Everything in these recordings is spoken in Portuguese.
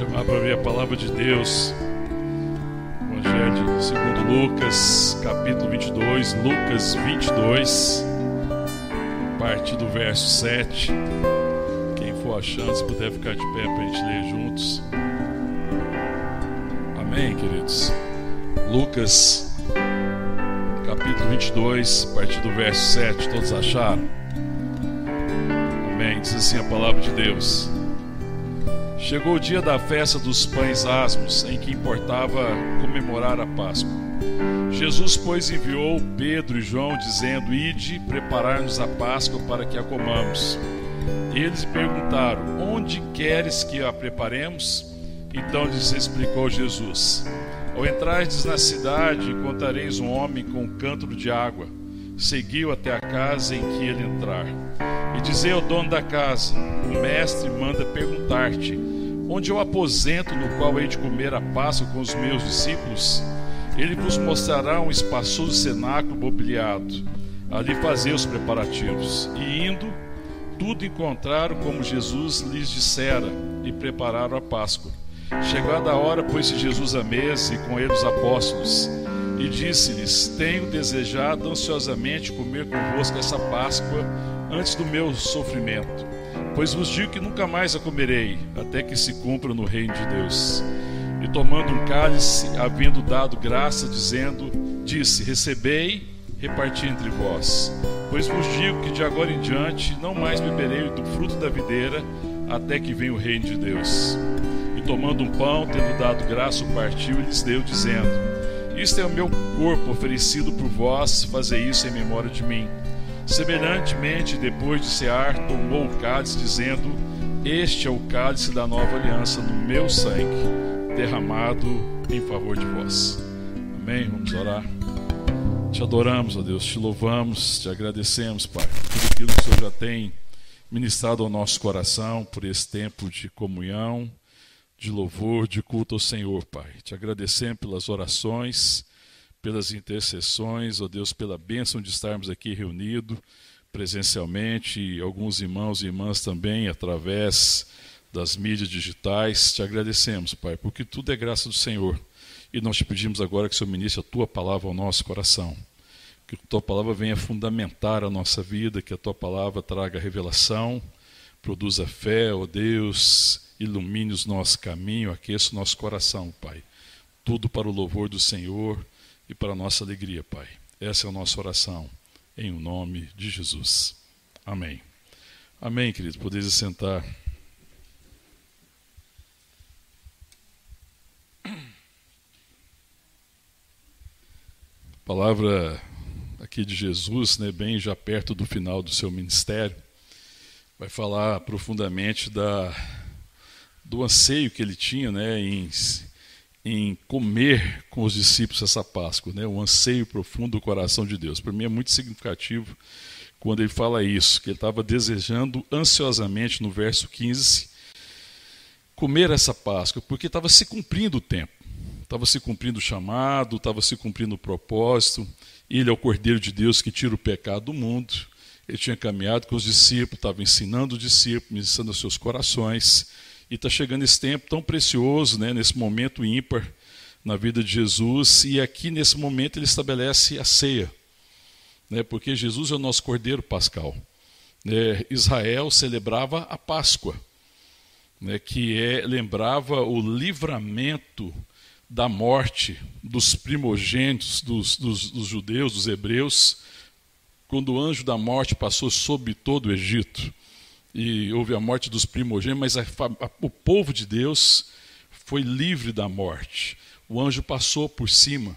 chamar para ver a palavra de Deus. Evangelho segundo Lucas, capítulo 22, Lucas 22, a partir do verso 7. Quem for achando, se puder ficar de pé para a gente ler juntos. Amém, queridos. Lucas, capítulo 22, a partir do verso 7. Todos acharam? Amém. Diz assim a palavra de Deus. Chegou o dia da festa dos pães asmos, em que importava comemorar a Páscoa. Jesus, pois, enviou Pedro e João, dizendo: Ide preparar-nos a Páscoa para que a comamos. Eles perguntaram: Onde queres que a preparemos? Então lhes explicou Jesus: Ao entrardes na cidade, encontrareis um homem com um cântaro de água. Seguiu até a casa em que ele entrar. E dizei ao dono da casa: O mestre manda perguntar-te: Onde é o aposento no qual hei de comer a Páscoa com os meus discípulos? Ele vos mostrará um espaçoso cenáculo mobiliado. Ali fazei os preparativos. E indo, tudo encontraram como Jesus lhes dissera e prepararam a Páscoa. Chegada a hora, pôs-se Jesus à mesa e com ele os apóstolos. E disse-lhes: Tenho desejado ansiosamente comer convosco essa Páscoa antes do meu sofrimento. Pois vos digo que nunca mais a comerei, até que se cumpra no reino de Deus. E tomando um cálice, havendo dado graça, dizendo, disse: Recebei, reparti entre vós. Pois vos digo que de agora em diante não mais beberei do fruto da videira, até que venha o reino de Deus. E tomando um pão, tendo dado graça, o partiu e lhes deu, dizendo: Isto é o meu corpo oferecido por vós, fazei isso em memória de mim. Semelhantemente, depois de cear, tomou o cálice, dizendo: Este é o cálice da nova aliança no meu sangue, derramado em favor de vós. Amém? Vamos orar. Te adoramos, ó Deus, te louvamos, te agradecemos, Pai, por aquilo que o Senhor já tem ministrado ao nosso coração, por esse tempo de comunhão, de louvor, de culto ao Senhor, Pai. Te agradecemos pelas orações pelas intercessões, ó Deus, pela bênção de estarmos aqui reunidos presencialmente, e alguns irmãos e irmãs também através das mídias digitais. Te agradecemos, Pai, porque tudo é graça do Senhor. E nós te pedimos agora que o Senhor ministre a tua palavra ao nosso coração. Que a tua palavra venha fundamentar a nossa vida, que a tua palavra traga revelação, produza fé, ó Deus, ilumine o nosso caminho, aqueça o nosso coração, Pai. Tudo para o louvor do Senhor e para a nossa alegria, Pai. Essa é a nossa oração, em o nome de Jesus. Amém. Amém, querido. Podeis sentar. Palavra aqui de Jesus, né, bem já perto do final do seu ministério, vai falar profundamente da, do anseio que ele tinha né, em em comer com os discípulos essa Páscoa, né? um anseio profundo do coração de Deus. Para mim é muito significativo quando ele fala isso, que ele estava desejando ansiosamente, no verso 15, comer essa Páscoa, porque estava se cumprindo o tempo, estava se cumprindo o chamado, estava se cumprindo o propósito. Ele é o Cordeiro de Deus que tira o pecado do mundo. Ele tinha caminhado com os discípulos, estava ensinando os discípulos, ensinando os seus corações e está chegando esse tempo tão precioso, né, nesse momento ímpar na vida de Jesus, e aqui nesse momento ele estabelece a ceia, né, porque Jesus é o nosso cordeiro pascal. Né, Israel celebrava a Páscoa, né, que é, lembrava o livramento da morte dos primogênitos dos, dos, dos judeus, dos hebreus, quando o anjo da morte passou sobre todo o Egito e houve a morte dos primogênitos, mas a, a, o povo de Deus foi livre da morte. O anjo passou por cima.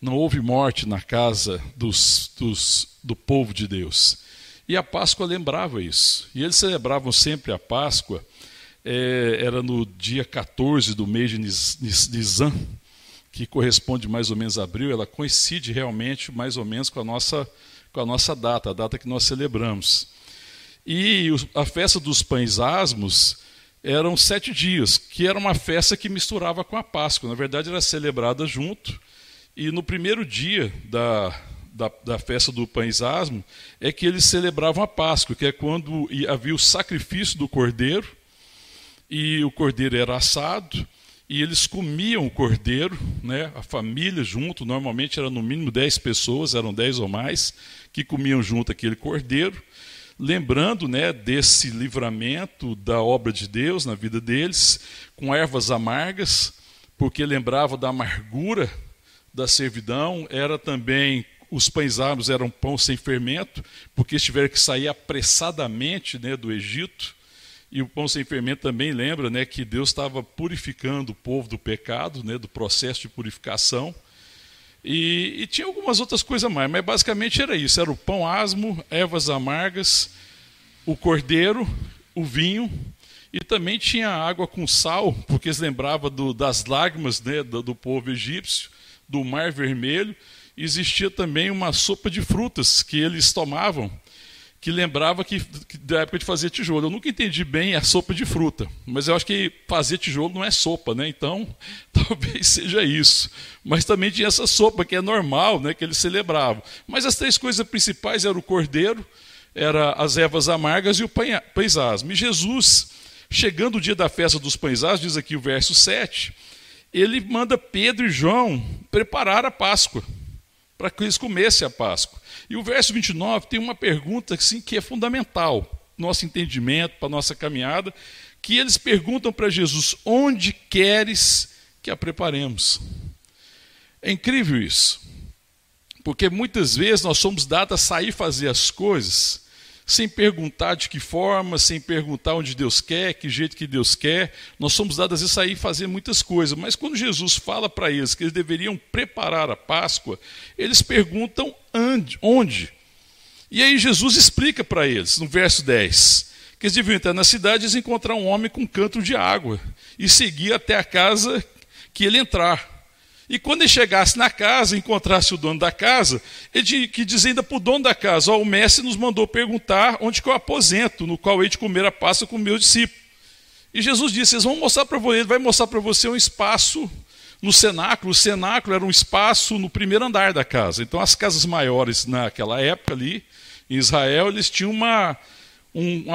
Não houve morte na casa dos, dos, do povo de Deus. E a Páscoa lembrava isso. E eles celebravam sempre a Páscoa, é, era no dia 14 do mês de Nisan, que corresponde mais ou menos a abril, ela coincide realmente mais ou menos com a nossa, com a nossa data, a data que nós celebramos. E a festa dos pães asmos eram sete dias, que era uma festa que misturava com a Páscoa. Na verdade, era celebrada junto. E no primeiro dia da, da, da festa do pães asmo é que eles celebravam a Páscoa, que é quando havia o sacrifício do cordeiro e o cordeiro era assado, e eles comiam o cordeiro, né, a família junto, normalmente era no mínimo 10 pessoas, eram 10 ou mais, que comiam junto aquele cordeiro, lembrando né, desse livramento da obra de Deus na vida deles, com ervas amargas, porque lembrava da amargura da servidão, era também os pães árabes eram pão sem fermento, porque eles tiveram que sair apressadamente né, do Egito. E o pão sem fermento também lembra né, que Deus estava purificando o povo do pecado, né, do processo de purificação. E, e, tinha algumas outras coisas mais, mas basicamente era isso: era o pão asmo, ervas amargas, o cordeiro, o vinho, e também tinha água com sal, porque eles lembravam do, das lágrimas né, do, do povo egípcio, do Mar Vermelho. Existia também uma sopa de frutas que eles tomavam que lembrava que, que, da época de fazer tijolo. Eu nunca entendi bem a sopa de fruta, mas eu acho que fazer tijolo não é sopa, né? Então, talvez seja isso. Mas também tinha essa sopa que é normal, né? Que eles celebravam. Mas as três coisas principais eram o cordeiro, era as ervas amargas e o pães. E Jesus, chegando o dia da festa dos pães diz aqui o verso 7, ele manda Pedro e João preparar a Páscoa, para que eles comessem a Páscoa. E o verso 29 tem uma pergunta assim, que é fundamental nosso entendimento, para nossa caminhada, que eles perguntam para Jesus: onde queres que a preparemos? É incrível isso, porque muitas vezes nós somos dados a sair fazer as coisas sem perguntar de que forma, sem perguntar onde Deus quer, que jeito que Deus quer. Nós somos dados a sair fazer muitas coisas, mas quando Jesus fala para eles que eles deveriam preparar a Páscoa, eles perguntam onde. E aí Jesus explica para eles, no verso 10, que eles deviam entrar na cidade e encontrar um homem com um canto de água e seguir até a casa que ele entrar. E quando ele chegasse na casa, encontrasse o dono da casa, ele que diz ainda para o dono da casa: o mestre nos mandou perguntar onde que eu aposento, no qual hei de comer a Páscoa com o meu discípulo. E Jesus disse: Vocês vão mostrar para você, ele vai mostrar para você um espaço no cenáculo. O cenáculo era um espaço no primeiro andar da casa. Então, as casas maiores naquela época ali, em Israel, eles tinham uma, um,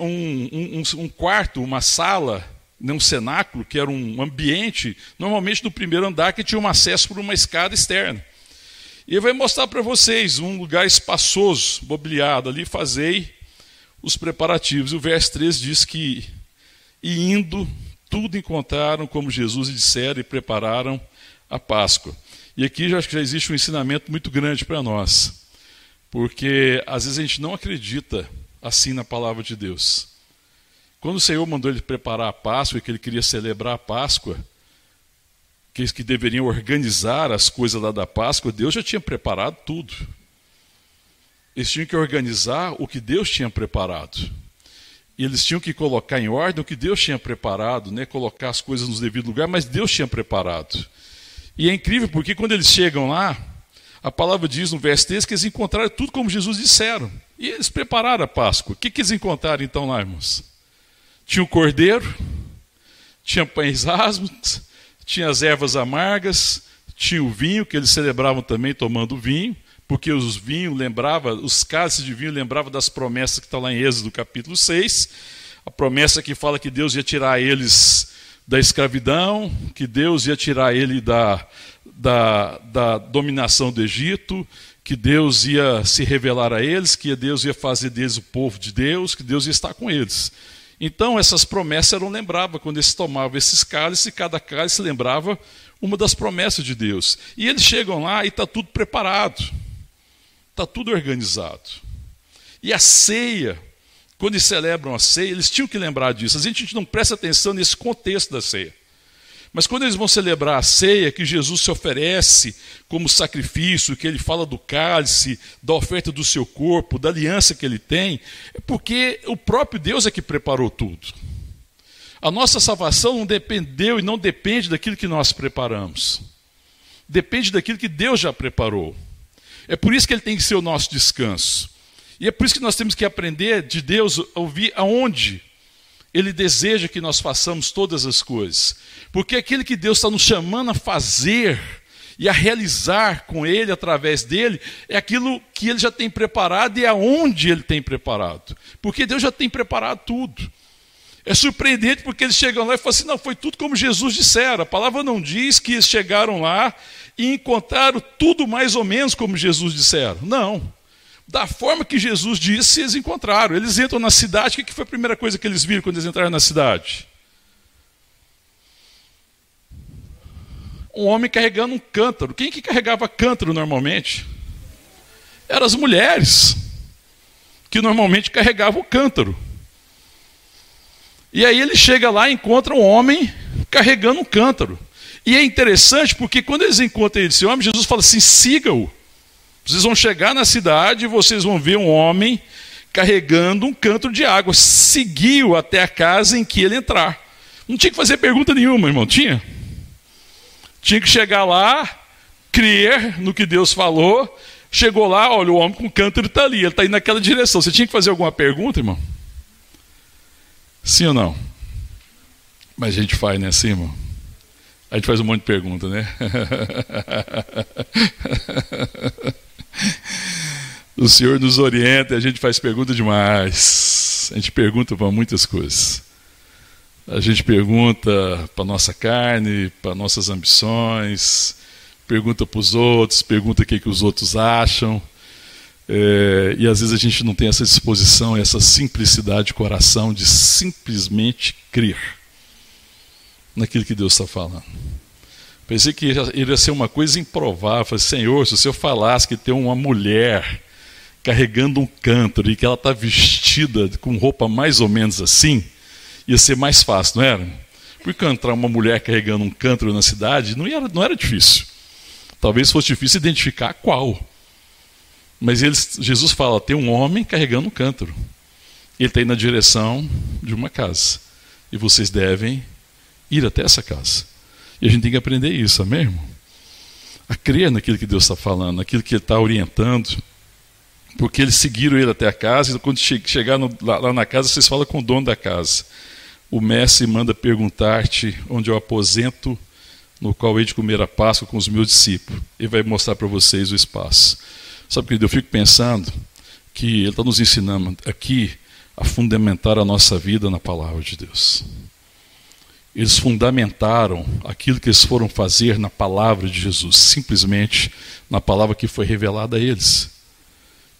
um, um, um quarto, uma sala um cenáculo, que era um ambiente, normalmente no primeiro andar, que tinha um acesso por uma escada externa. E ele vai mostrar para vocês um lugar espaçoso, mobiliado ali, fazei os preparativos. E o verso 3 diz que, e indo, tudo encontraram como Jesus lhe dissera e prepararam a Páscoa. E aqui já já existe um ensinamento muito grande para nós, porque às vezes a gente não acredita assim na palavra de Deus. Quando o Senhor mandou ele preparar a Páscoa que ele queria celebrar a Páscoa, que eles que deveriam organizar as coisas lá da Páscoa, Deus já tinha preparado tudo. Eles tinham que organizar o que Deus tinha preparado. E eles tinham que colocar em ordem o que Deus tinha preparado, né? colocar as coisas no devido lugar, mas Deus tinha preparado. E é incrível porque quando eles chegam lá, a palavra diz no verso 3 que eles encontraram tudo como Jesus disseram. E eles prepararam a Páscoa. O que, que eles encontraram então lá, irmãos? Tinha o cordeiro, tinha pães asmos, tinha as ervas amargas, tinha o vinho, que eles celebravam também tomando vinho, porque os vinhos lembrava, os cálices de vinho lembravam das promessas que estão lá em Êxodo capítulo 6, a promessa que fala que Deus ia tirar eles da escravidão, que Deus ia tirar ele da, da, da dominação do Egito, que Deus ia se revelar a eles, que Deus ia fazer deles o povo de Deus, que Deus ia estar com eles. Então, essas promessas eram lembradas quando eles tomavam esses cálices, e cada cálice lembrava uma das promessas de Deus. E eles chegam lá e está tudo preparado, está tudo organizado. E a ceia, quando eles celebram a ceia, eles tinham que lembrar disso. A gente não presta atenção nesse contexto da ceia. Mas quando eles vão celebrar a ceia, que Jesus se oferece como sacrifício, que ele fala do cálice, da oferta do seu corpo, da aliança que ele tem, é porque o próprio Deus é que preparou tudo. A nossa salvação não dependeu e não depende daquilo que nós preparamos. Depende daquilo que Deus já preparou. É por isso que ele tem que ser o nosso descanso. E é por isso que nós temos que aprender de Deus ouvir aonde ele deseja que nós façamos todas as coisas. Porque aquele que Deus está nos chamando a fazer e a realizar com Ele, através dele, é aquilo que Ele já tem preparado e aonde Ele tem preparado. Porque Deus já tem preparado tudo. É surpreendente porque eles chegam lá e falam assim: não, foi tudo como Jesus dissera. A palavra não diz que eles chegaram lá e encontraram tudo mais ou menos como Jesus dissera. Não. Da forma que Jesus disse, eles encontraram. Eles entram na cidade, o que foi a primeira coisa que eles viram quando eles entraram na cidade? Um homem carregando um cântaro. Quem que carregava cântaro normalmente? Eram as mulheres, que normalmente carregavam o cântaro. E aí ele chega lá e encontra um homem carregando um cântaro. E é interessante porque quando eles encontram esse homem, Jesus fala assim: siga-o. Vocês vão chegar na cidade e vocês vão ver um homem carregando um cântaro de água. Seguiu até a casa em que ele entrar. Não tinha que fazer pergunta nenhuma, irmão. Tinha? Tinha que chegar lá, crer no que Deus falou. Chegou lá, olha, o homem com o cântaro está ali, ele está indo naquela direção. Você tinha que fazer alguma pergunta, irmão? Sim ou não? Mas a gente faz, né, assim, irmão? A gente faz um monte de pergunta, né? o Senhor nos orienta e a gente faz pergunta demais. A gente pergunta para muitas coisas. A gente pergunta para nossa carne, para nossas ambições, pergunta para os outros, pergunta o que, que os outros acham. É, e às vezes a gente não tem essa disposição, essa simplicidade de coração de simplesmente crer naquilo que Deus está falando. Pensei que iria ser uma coisa improvável. Falei, Senhor, se o Senhor falasse que tem uma mulher carregando um cântaro e que ela está vestida com roupa mais ou menos assim, ia ser mais fácil, não era? Porque entrar uma mulher carregando um cântaro na cidade não era, não era difícil. Talvez fosse difícil identificar qual. Mas eles, Jesus fala: tem um homem carregando um cântaro. Ele está indo na direção de uma casa. E vocês devem ir até essa casa. E a gente tem que aprender isso, amém, irmão? A crer naquilo que Deus está falando, naquilo que Ele está orientando. Porque eles seguiram ele até a casa, e quando chegar lá na casa, vocês falam com o dono da casa. O mestre manda perguntar-te onde é o aposento no qual hei de comer a Páscoa com os meus discípulos. Ele vai mostrar para vocês o espaço. Sabe, querido, eu fico pensando que ele está nos ensinando aqui a fundamentar a nossa vida na palavra de Deus. Eles fundamentaram aquilo que eles foram fazer na palavra de Jesus, simplesmente na palavra que foi revelada a eles.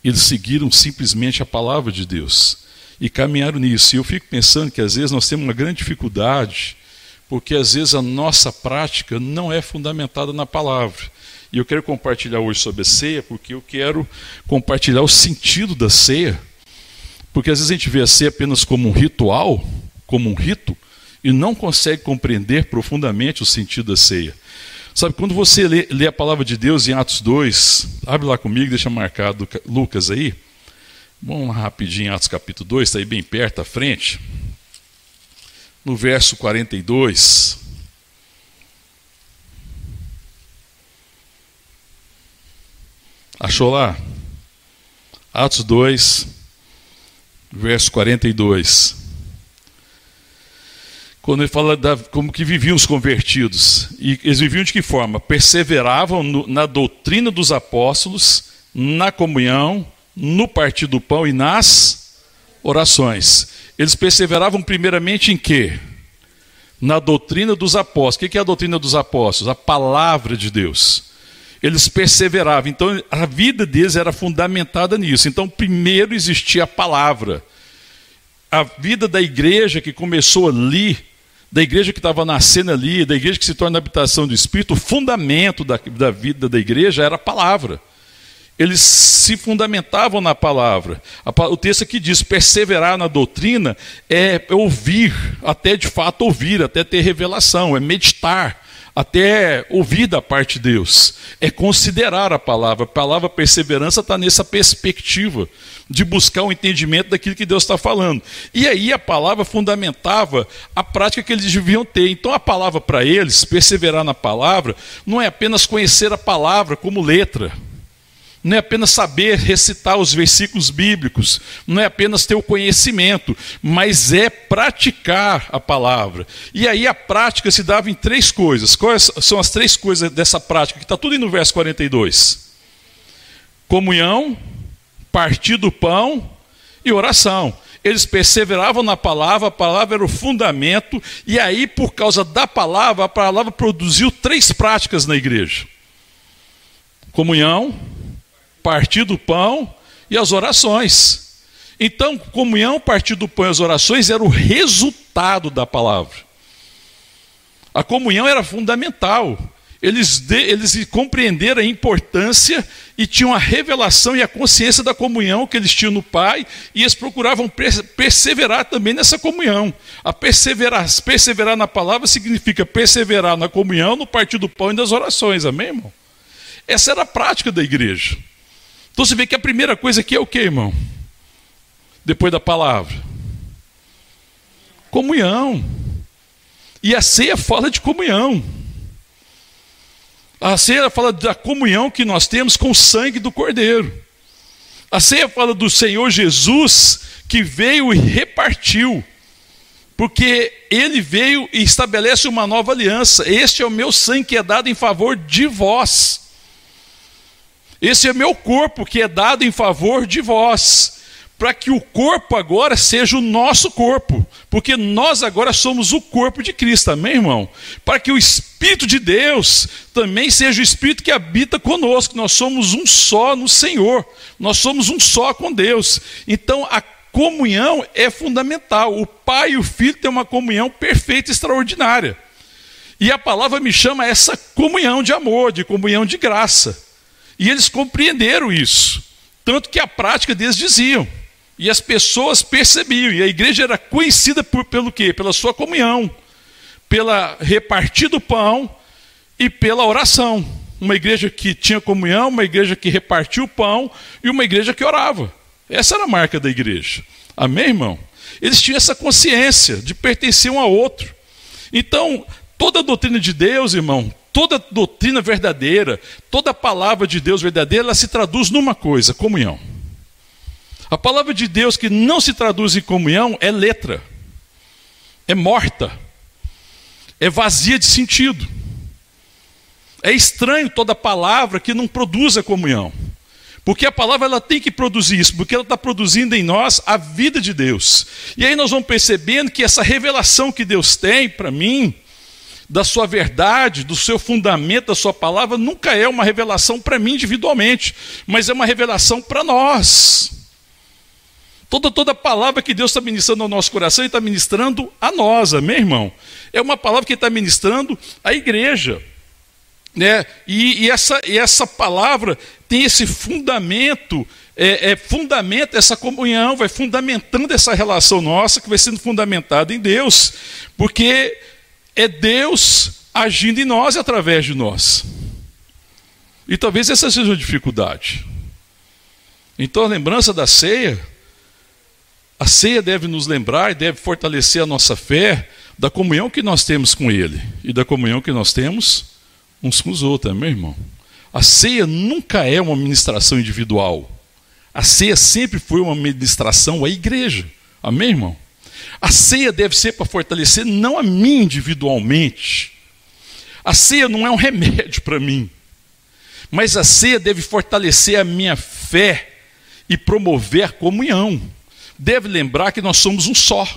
Eles seguiram simplesmente a palavra de Deus e caminharam nisso. E eu fico pensando que às vezes nós temos uma grande dificuldade, porque às vezes a nossa prática não é fundamentada na palavra. E eu quero compartilhar hoje sobre a ceia, porque eu quero compartilhar o sentido da ceia. Porque às vezes a gente vê a ceia apenas como um ritual, como um rito, e não consegue compreender profundamente o sentido da ceia. Sabe, quando você lê, lê a palavra de Deus em Atos 2, abre lá comigo, deixa marcado Lucas aí. Vamos lá rapidinho, Atos capítulo 2, está aí bem perto à frente. No verso 42. Achou lá? Atos 2, verso 42. Quando ele fala da, como que viviam os convertidos. E eles viviam de que forma? Perseveravam no, na doutrina dos apóstolos, na comunhão, no partir do pão e nas orações. Eles perseveravam primeiramente em quê? Na doutrina dos apóstolos. O que é a doutrina dos apóstolos? A palavra de Deus eles perseveravam. Então a vida deles era fundamentada nisso. Então primeiro existia a palavra. A vida da igreja que começou ali, da igreja que estava nascendo ali, da igreja que se torna habitação do Espírito, o fundamento da, da vida da igreja era a palavra. Eles se fundamentavam na palavra. O texto aqui diz: perseverar na doutrina é ouvir, até de fato ouvir, até ter revelação, é meditar até ouvir da parte de Deus, é considerar a palavra. A palavra perseverança está nessa perspectiva de buscar o um entendimento daquilo que Deus está falando. E aí a palavra fundamentava a prática que eles deviam ter. Então a palavra para eles, perseverar na palavra, não é apenas conhecer a palavra como letra não é apenas saber recitar os versículos bíblicos, não é apenas ter o conhecimento, mas é praticar a palavra. E aí a prática se dava em três coisas. Quais são as três coisas dessa prática? Que está tudo no verso 42: comunhão, partir do pão e oração. eles perseveravam na palavra, a palavra era o fundamento, e aí, por causa da palavra, a palavra produziu três práticas na igreja: comunhão, partir do pão e as orações. Então, comunhão, partir do pão e as orações era o resultado da palavra. A comunhão era fundamental. Eles, de, eles compreenderam a importância e tinham a revelação e a consciência da comunhão que eles tinham no Pai, e eles procuravam perseverar também nessa comunhão. A perseverar, perseverar na palavra significa perseverar na comunhão, no partir do pão e das orações, amém, irmão? Essa era a prática da igreja. Então você vê que a primeira coisa aqui é o que, irmão? Depois da palavra? Comunhão. E a ceia fala de comunhão. A ceia fala da comunhão que nós temos com o sangue do Cordeiro. A ceia fala do Senhor Jesus que veio e repartiu. Porque ele veio e estabelece uma nova aliança. Este é o meu sangue que é dado em favor de vós. Esse é meu corpo que é dado em favor de vós para que o corpo agora seja o nosso corpo, porque nós agora somos o corpo de Cristo, amém, irmão? Para que o Espírito de Deus também seja o Espírito que habita conosco, nós somos um só no Senhor, nós somos um só com Deus. Então a comunhão é fundamental, o Pai e o Filho têm uma comunhão perfeita e extraordinária. E a palavra me chama essa comunhão de amor, de comunhão de graça. E eles compreenderam isso, tanto que a prática deles diziam. E as pessoas percebiam, e a igreja era conhecida por, pelo quê? Pela sua comunhão, pela repartir do pão e pela oração. Uma igreja que tinha comunhão, uma igreja que repartia o pão e uma igreja que orava. Essa era a marca da igreja. Amém, irmão? Eles tinham essa consciência de pertencer um ao outro. Então, toda a doutrina de Deus, irmão, toda doutrina verdadeira, toda palavra de Deus verdadeira, ela se traduz numa coisa: comunhão. A palavra de Deus que não se traduz em comunhão é letra, é morta, é vazia de sentido. É estranho toda palavra que não produz a comunhão. Porque a palavra ela tem que produzir isso, porque ela está produzindo em nós a vida de Deus. E aí nós vamos percebendo que essa revelação que Deus tem para mim, da sua verdade, do seu fundamento, da sua palavra, nunca é uma revelação para mim individualmente, mas é uma revelação para nós. Toda, toda palavra que Deus está ministrando ao nosso coração, Ele está ministrando a nós, amém, irmão? É uma palavra que Ele está ministrando à igreja. Né? E, e, essa, e essa palavra tem esse fundamento, é, é, fundamenta essa comunhão, vai fundamentando essa relação nossa, que vai sendo fundamentada em Deus, porque é Deus agindo em nós e através de nós. E talvez essa seja a dificuldade. Então a lembrança da ceia a ceia deve nos lembrar e deve fortalecer a nossa fé da comunhão que nós temos com Ele e da comunhão que nós temos uns com os outros, meu irmão. A ceia nunca é uma ministração individual. A ceia sempre foi uma ministração à igreja. Amém, irmão? A ceia deve ser para fortalecer não a mim individualmente. A ceia não é um remédio para mim. Mas a ceia deve fortalecer a minha fé e promover a comunhão deve lembrar que nós somos um só.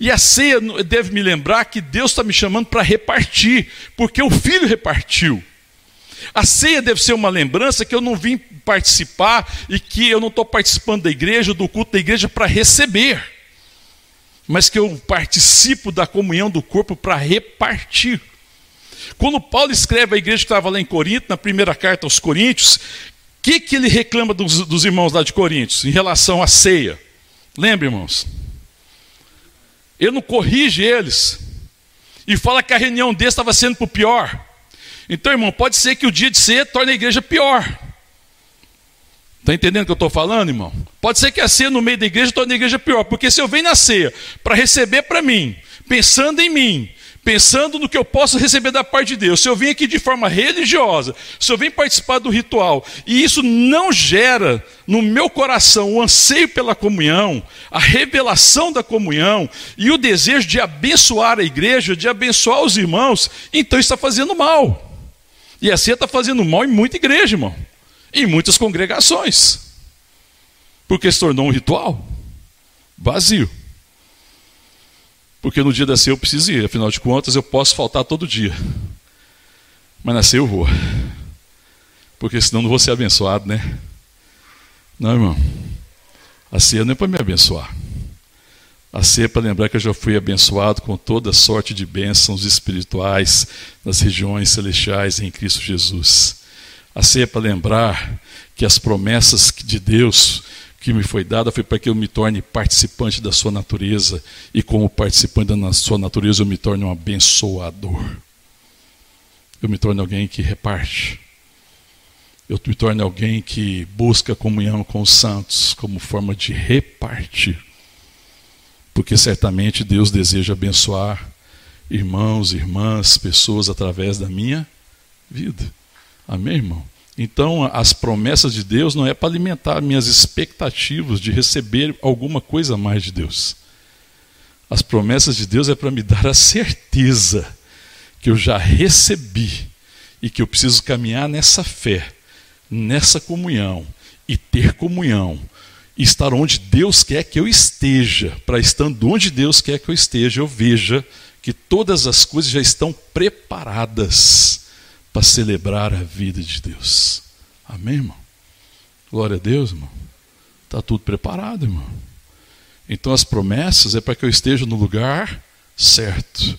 E a ceia deve me lembrar que Deus está me chamando para repartir, porque o Filho repartiu. A ceia deve ser uma lembrança que eu não vim participar e que eu não estou participando da igreja, do culto da igreja para receber, mas que eu participo da comunhão do corpo para repartir. Quando Paulo escreve à igreja que estava lá em Corinto, na primeira carta aos Coríntios, o que, que ele reclama dos, dos irmãos lá de Coríntios em relação à ceia? Lembra, irmãos? Ele não corrige eles. E fala que a reunião deles estava sendo para o pior. Então, irmão, pode ser que o dia de ser torne a igreja pior. Está entendendo o que eu estou falando, irmão? Pode ser que a ceia no meio da igreja torne a igreja pior. Porque se eu venho na ceia para receber para mim, pensando em mim, pensando no que eu posso receber da parte de Deus. Se eu vim aqui de forma religiosa, se eu vim participar do ritual, e isso não gera no meu coração o anseio pela comunhão, a revelação da comunhão e o desejo de abençoar a igreja, de abençoar os irmãos, então está fazendo mal. E assim está fazendo mal em muita igreja, irmão, em muitas congregações, porque se tornou um ritual. Vazio. Porque no dia da ceia eu preciso ir, afinal de contas eu posso faltar todo dia. Mas na ceia eu vou. Porque senão não vou ser abençoado, né? Não, irmão. A ceia não é para me abençoar. A ceia é para lembrar que eu já fui abençoado com toda sorte de bênçãos espirituais nas regiões celestiais em Cristo Jesus. A ceia é para lembrar que as promessas de Deus que me foi dada foi para que eu me torne participante da sua natureza e como participante da sua natureza eu me torne um abençoador. Eu me torne alguém que reparte. Eu me torne alguém que busca comunhão com os santos como forma de repartir porque certamente Deus deseja abençoar irmãos, irmãs, pessoas através da minha vida. Amém, irmão? Então, as promessas de Deus não é para alimentar minhas expectativas de receber alguma coisa a mais de Deus. As promessas de Deus é para me dar a certeza que eu já recebi e que eu preciso caminhar nessa fé, nessa comunhão e ter comunhão e estar onde Deus quer que eu esteja, para estando onde Deus quer que eu esteja, eu veja que todas as coisas já estão preparadas para celebrar a vida de Deus. Amém, irmão? Glória a Deus, irmão. Está tudo preparado, irmão. Então as promessas é para que eu esteja no lugar certo,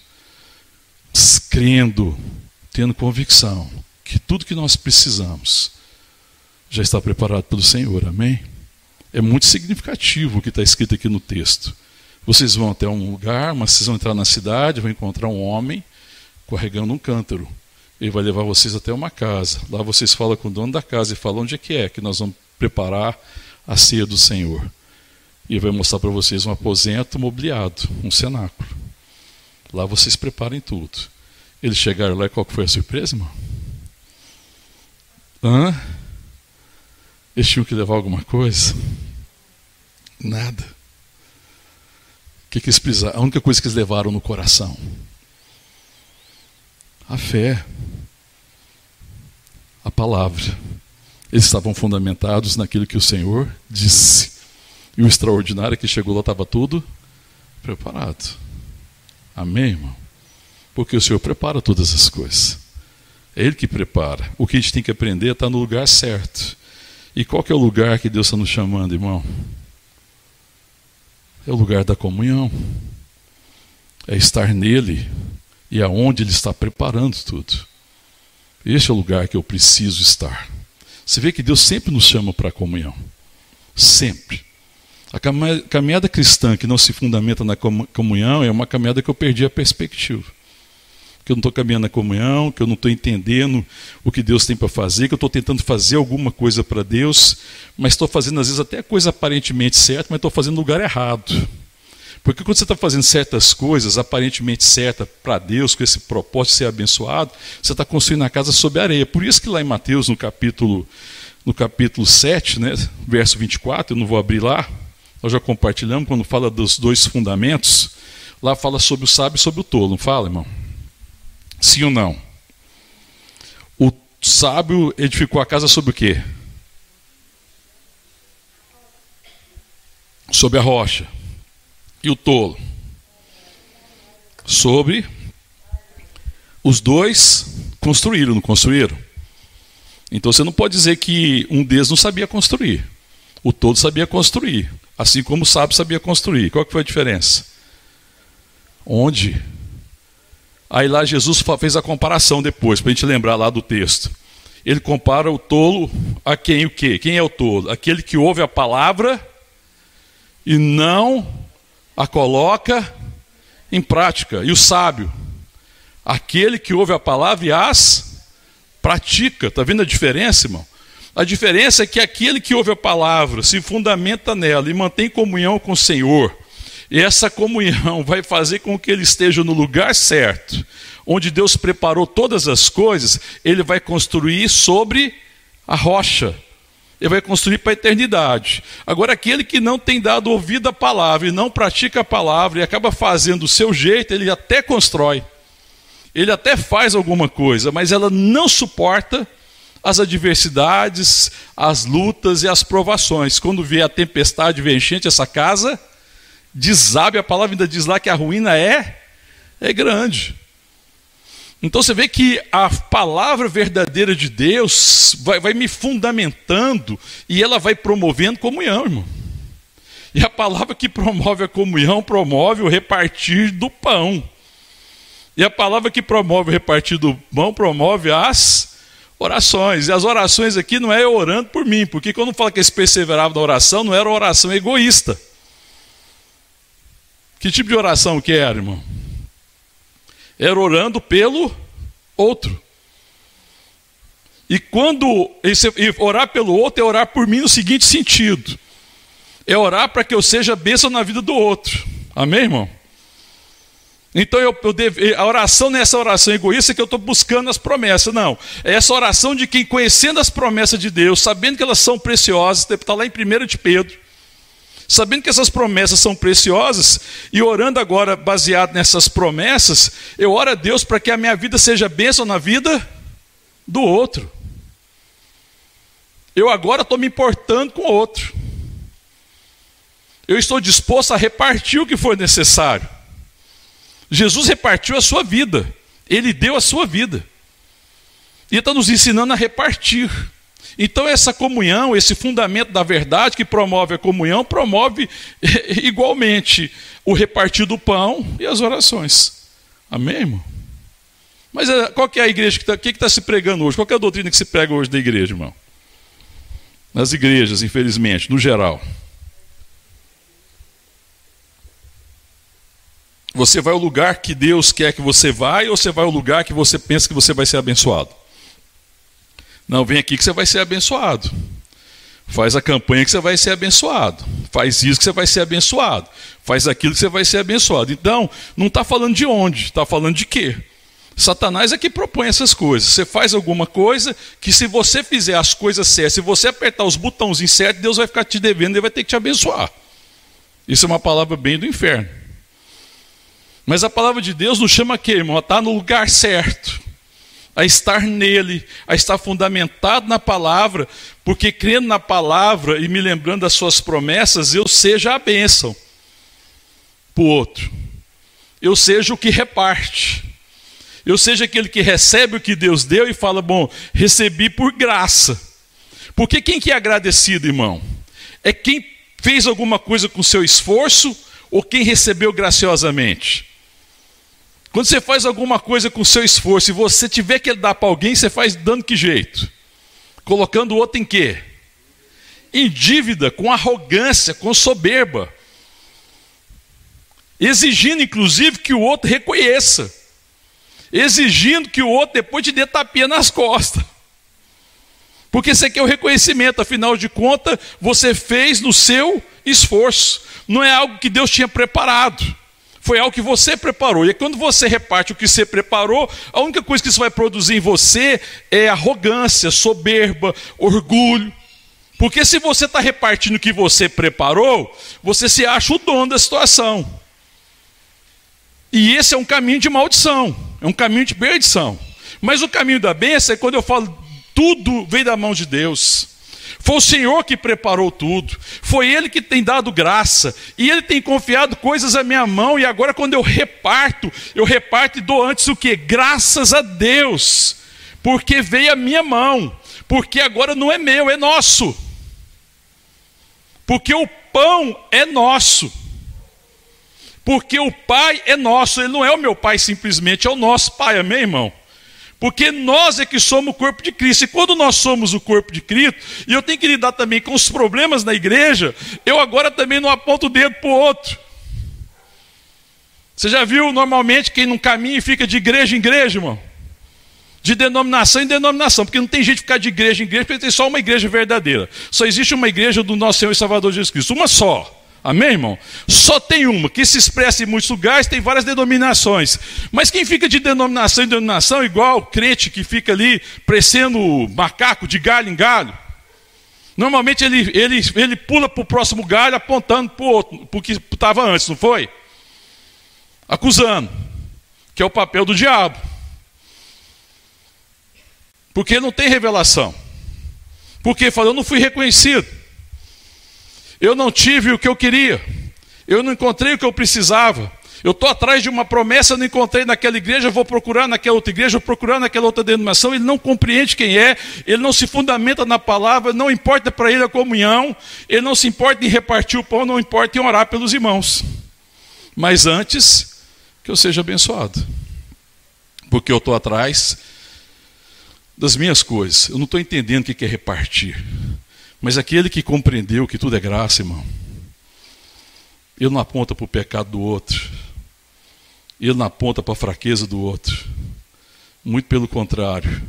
crendo, tendo convicção que tudo que nós precisamos já está preparado pelo Senhor. Amém? é muito significativo o que está escrito aqui no texto. Vocês vão até um lugar, mas vocês vão entrar na cidade, vão encontrar um homem carregando um cântaro. Ele vai levar vocês até uma casa. Lá vocês falam com o dono da casa e falam onde é que é que nós vamos preparar a ceia do Senhor. E vai mostrar para vocês um aposento mobiliado, um cenáculo. Lá vocês preparem tudo. Eles chegaram lá e qual foi a surpresa, irmão? Hã? Eles tinham que levar alguma coisa? Nada. O que, que eles precisaram? A única coisa que eles levaram no coração? A fé. A palavra. Eles estavam fundamentados naquilo que o Senhor disse. E o extraordinário que chegou lá estava tudo preparado. Amém, irmão? Porque o Senhor prepara todas as coisas. É Ele que prepara. O que a gente tem que aprender é estar no lugar certo. E qual que é o lugar que Deus está nos chamando, irmão? É o lugar da comunhão. É estar nele e aonde ele está preparando tudo. Este é o lugar que eu preciso estar. Você vê que Deus sempre nos chama para a comunhão. Sempre. A caminhada cristã que não se fundamenta na comunhão é uma caminhada que eu perdi a perspectiva que eu não estou caminhando na comunhão, que eu não estou entendendo o que Deus tem para fazer, que eu estou tentando fazer alguma coisa para Deus, mas estou fazendo às vezes até coisa aparentemente certa, mas estou fazendo no lugar errado. Porque quando você está fazendo certas coisas aparentemente certas para Deus, com esse propósito de ser abençoado, você está construindo a casa sob a areia. Por isso que lá em Mateus, no capítulo, no capítulo 7, né, verso 24, eu não vou abrir lá, nós já compartilhamos, quando fala dos dois fundamentos, lá fala sobre o sábio e sobre o tolo, não fala, irmão? Sim ou não? O sábio edificou a casa sobre o quê? Sobre a rocha. E o tolo? Sobre. Os dois construíram, não construíram? Então você não pode dizer que um deles não sabia construir. O todo sabia construir. Assim como o sábio sabia construir. Qual que foi a diferença? Onde Aí lá Jesus fez a comparação depois, para a gente lembrar lá do texto. Ele compara o tolo a quem o quê? Quem é o tolo? Aquele que ouve a palavra e não a coloca em prática. E o sábio? Aquele que ouve a palavra e as pratica. Está vendo a diferença, irmão? A diferença é que aquele que ouve a palavra se fundamenta nela e mantém comunhão com o Senhor e essa comunhão vai fazer com que ele esteja no lugar certo, onde Deus preparou todas as coisas, ele vai construir sobre a rocha. Ele vai construir para a eternidade. Agora, aquele que não tem dado ouvido à palavra e não pratica a palavra e acaba fazendo do seu jeito, ele até constrói. Ele até faz alguma coisa, mas ela não suporta as adversidades, as lutas e as provações. Quando vier a tempestade, vem enchente, essa casa desabe, a palavra ainda diz lá que a ruína é, é grande. Então você vê que a palavra verdadeira de Deus vai, vai me fundamentando e ela vai promovendo comunhão, irmão. E a palavra que promove a comunhão promove o repartir do pão. E a palavra que promove o repartir do pão promove as orações. E as orações aqui não é eu orando por mim, porque quando fala que eles perseveravam na oração, não era oração egoísta. Que tipo de oração que era, irmão? Era orando pelo outro. E quando e orar pelo outro é orar por mim no seguinte sentido: é orar para que eu seja bênção na vida do outro. Amém, irmão? Então eu, eu devo, a oração nessa é oração egoísta que eu estou buscando as promessas. Não. É essa oração de quem, conhecendo as promessas de Deus, sabendo que elas são preciosas, está lá em 1 de Pedro, sabendo que essas promessas são preciosas, e orando agora baseado nessas promessas, eu oro a Deus para que a minha vida seja bênção na vida do outro. Eu agora estou me importando com o outro. Eu estou disposto a repartir o que for necessário. Jesus repartiu a sua vida, ele deu a sua vida. E está nos ensinando a repartir. Então, essa comunhão, esse fundamento da verdade que promove a comunhão, promove igualmente o repartir do pão e as orações. Amém, irmão? Mas eh, qual que é a igreja que está que tá se pregando hoje? Qual é a doutrina que se prega hoje da igreja, irmão? Nas igrejas, infelizmente, no geral. Você vai ao lugar que Deus quer que você vá ou você vai ao lugar que você pensa que você vai ser abençoado? Não, vem aqui que você vai ser abençoado. Faz a campanha que você vai ser abençoado. Faz isso que você vai ser abençoado. Faz aquilo que você vai ser abençoado. Então, não está falando de onde, está falando de quê? Satanás é que propõe essas coisas. Você faz alguma coisa que, se você fizer as coisas certas, se você apertar os botãozinhos certos, Deus vai ficar te devendo e vai ter que te abençoar. Isso é uma palavra bem do inferno. Mas a palavra de Deus nos chama a quê, irmão? A estar no lugar certo, a estar nele, a estar fundamentado na palavra, porque crendo na palavra e me lembrando das suas promessas, eu seja a bênção para o outro. Eu seja o que reparte. Eu seja aquele que recebe o que Deus deu e fala, bom, recebi por graça. Porque quem que é agradecido, irmão? É quem fez alguma coisa com seu esforço ou quem recebeu graciosamente? Quando você faz alguma coisa com seu esforço e você tiver que dar para alguém, você faz dando que jeito? Colocando o outro em quê? Em dívida, com arrogância, com soberba. Exigindo, inclusive, que o outro reconheça. Exigindo que o outro depois te dê tapinha nas costas. Porque você quer o reconhecimento, afinal de contas, você fez no seu esforço. Não é algo que Deus tinha preparado foi algo que você preparou. E quando você reparte o que você preparou, a única coisa que isso vai produzir em você é arrogância, soberba, orgulho. Porque se você está repartindo o que você preparou, você se acha o dono da situação. E esse é um caminho de maldição, é um caminho de perdição. Mas o caminho da bênção é quando eu falo, tudo vem da mão de Deus. Foi o Senhor que preparou tudo. Foi Ele que tem dado graça. E Ele tem confiado coisas à minha mão. E agora, quando eu reparto, eu reparto e dou antes o que? Graças a Deus. Porque veio a minha mão. Porque agora não é meu, é nosso. Porque o pão é nosso. Porque o Pai é nosso. Ele não é o meu Pai simplesmente, é o nosso Pai. Amém, irmão? Porque nós é que somos o corpo de Cristo. E quando nós somos o corpo de Cristo, e eu tenho que lidar também com os problemas na igreja, eu agora também não aponto o dedo para o outro. Você já viu normalmente quem não caminha e fica de igreja em igreja, irmão? De denominação em denominação, porque não tem gente ficar de igreja em igreja, porque tem só uma igreja verdadeira. Só existe uma igreja do nosso Senhor e Salvador Jesus Cristo, uma só. Amém, irmão? Só tem uma, que se expressa em muitos lugares, tem várias denominações. Mas quem fica de denominação em denominação, igual crente que fica ali presendo macaco de galho em galho, normalmente ele, ele, ele pula para o próximo galho apontando para o outro, o que estava antes, não foi? Acusando, que é o papel do diabo. Porque não tem revelação. Porque falou, eu não fui reconhecido. Eu não tive o que eu queria. Eu não encontrei o que eu precisava. Eu estou atrás de uma promessa, não encontrei naquela igreja, vou procurar naquela outra igreja, vou procurar naquela outra denominação. Ele não compreende quem é, ele não se fundamenta na palavra, não importa para ele a comunhão, ele não se importa em repartir o pão, não importa em orar pelos irmãos. Mas antes, que eu seja abençoado, porque eu estou atrás das minhas coisas. Eu não estou entendendo o que é repartir. Mas aquele que compreendeu que tudo é graça, irmão, ele não aponta para o pecado do outro, ele não aponta para a fraqueza do outro. Muito pelo contrário.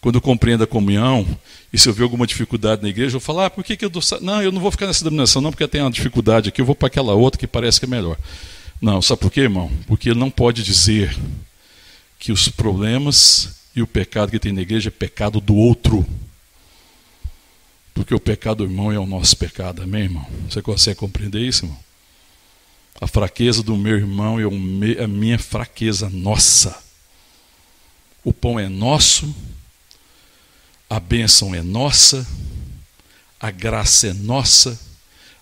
Quando eu compreendo a comunhão, e se eu ver alguma dificuldade na igreja, eu falo, ah, por que, que eu dou. Não, eu não vou ficar nessa denominação, não, porque tem uma dificuldade aqui, eu vou para aquela outra que parece que é melhor. Não, sabe por quê, irmão? Porque ele não pode dizer que os problemas e o pecado que tem na igreja é pecado do outro. Porque o pecado do irmão é o nosso pecado, amém, irmão? Você consegue compreender isso, irmão? A fraqueza do meu irmão é a minha fraqueza nossa. O pão é nosso, a bênção é nossa, a graça é nossa,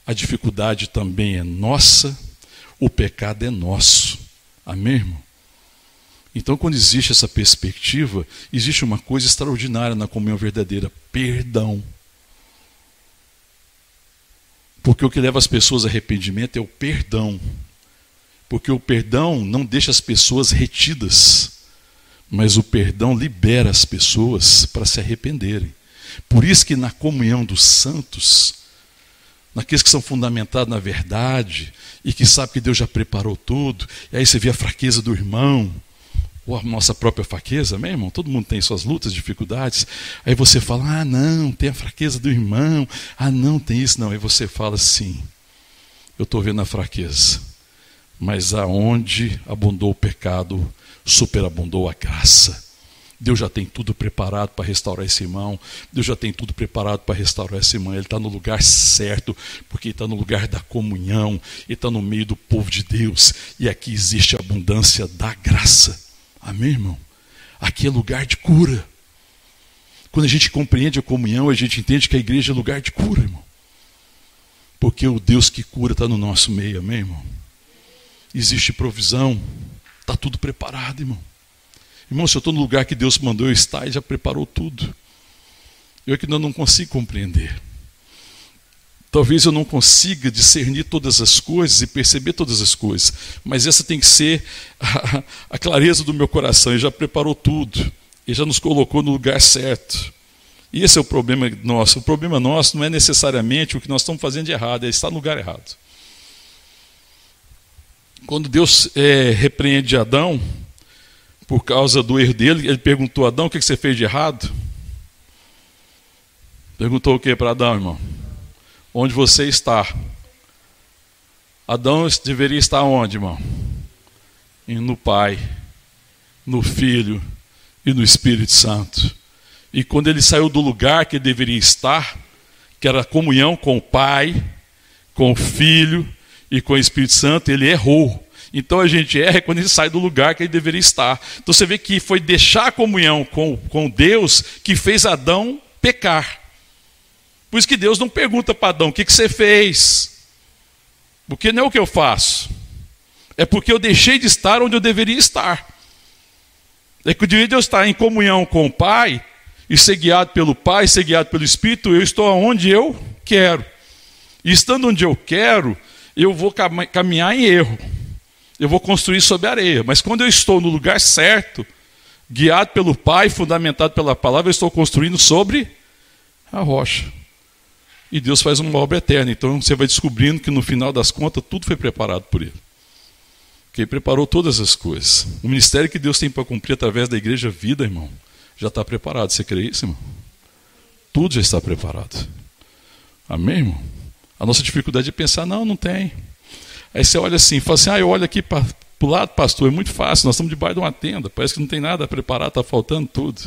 a dificuldade também é nossa, o pecado é nosso. Amém, irmão? Então, quando existe essa perspectiva, existe uma coisa extraordinária na comunhão verdadeira: perdão. Porque o que leva as pessoas a arrependimento é o perdão. Porque o perdão não deixa as pessoas retidas, mas o perdão libera as pessoas para se arrependerem. Por isso que na comunhão dos santos, naqueles que são fundamentados na verdade e que sabem que Deus já preparou tudo, e aí você vê a fraqueza do irmão, ou a nossa própria fraqueza, meu irmão, todo mundo tem suas lutas, dificuldades. Aí você fala, ah, não, tem a fraqueza do irmão, ah, não, tem isso, não. Aí você fala assim, eu estou vendo a fraqueza, mas aonde abundou o pecado, superabundou a graça. Deus já tem tudo preparado para restaurar esse irmão. Deus já tem tudo preparado para restaurar essa irmã. Ele está no lugar certo, porque ele está no lugar da comunhão, ele está no meio do povo de Deus. E aqui existe a abundância da graça. Amém, irmão? Aqui é lugar de cura. Quando a gente compreende a comunhão, a gente entende que a igreja é lugar de cura, irmão. Porque o Deus que cura está no nosso meio, amém, irmão? Existe provisão, está tudo preparado, irmão. Irmão, se eu estou no lugar que Deus mandou eu estar, Ele já preparou tudo. Eu é que não consigo compreender. Talvez eu não consiga discernir todas as coisas e perceber todas as coisas, mas essa tem que ser a, a clareza do meu coração. Ele já preparou tudo, ele já nos colocou no lugar certo. E esse é o problema nosso. O problema nosso não é necessariamente o que nós estamos fazendo de errado, é estar no lugar errado. Quando Deus é, repreende Adão, por causa do erro dele, ele perguntou Adão: o que você fez de errado? Perguntou o que para Adão, irmão? Onde você está. Adão deveria estar onde, irmão? No Pai, no Filho e no Espírito Santo. E quando ele saiu do lugar que deveria estar, que era a comunhão com o Pai, com o Filho e com o Espírito Santo, ele errou. Então a gente erra quando ele sai do lugar que ele deveria estar. Então você vê que foi deixar a comunhão com, com Deus que fez Adão pecar. Por isso que Deus não pergunta para Adão: o que, que você fez? Porque não é o que eu faço. É porque eu deixei de estar onde eu deveria estar. É que o direito de eu estar em comunhão com o Pai, e ser guiado pelo Pai, ser guiado pelo Espírito, eu estou onde eu quero. E estando onde eu quero, eu vou caminhar em erro. Eu vou construir sobre areia. Mas quando eu estou no lugar certo, guiado pelo Pai, fundamentado pela palavra, eu estou construindo sobre a rocha e Deus faz uma obra eterna. Então você vai descobrindo que no final das contas tudo foi preparado por Ele. Que Ele preparou todas as coisas. O ministério que Deus tem para cumprir através da igreja vida, irmão, já está preparado. Você crê isso, irmão? Tudo já está preparado. Amém, irmão? A nossa dificuldade é pensar, não, não tem. Aí você olha assim, fala assim, ah, eu olho aqui para o lado, pastor, é muito fácil, nós estamos debaixo de uma tenda, parece que não tem nada a preparar, está faltando tudo.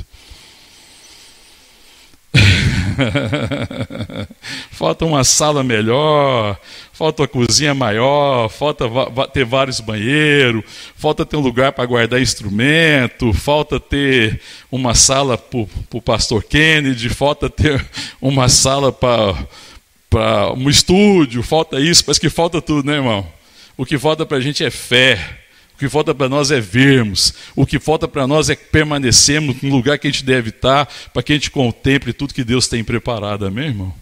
falta uma sala melhor, falta uma cozinha maior, falta ter vários banheiros, falta ter um lugar para guardar instrumento, falta ter uma sala para o pastor Kennedy, falta ter uma sala para um estúdio, falta isso, parece que falta tudo, né, irmão? O que falta para a gente é fé. O que falta para nós é vermos. O que falta para nós é permanecermos no lugar que a gente deve estar, para que a gente contemple tudo que Deus tem preparado, amém, irmão?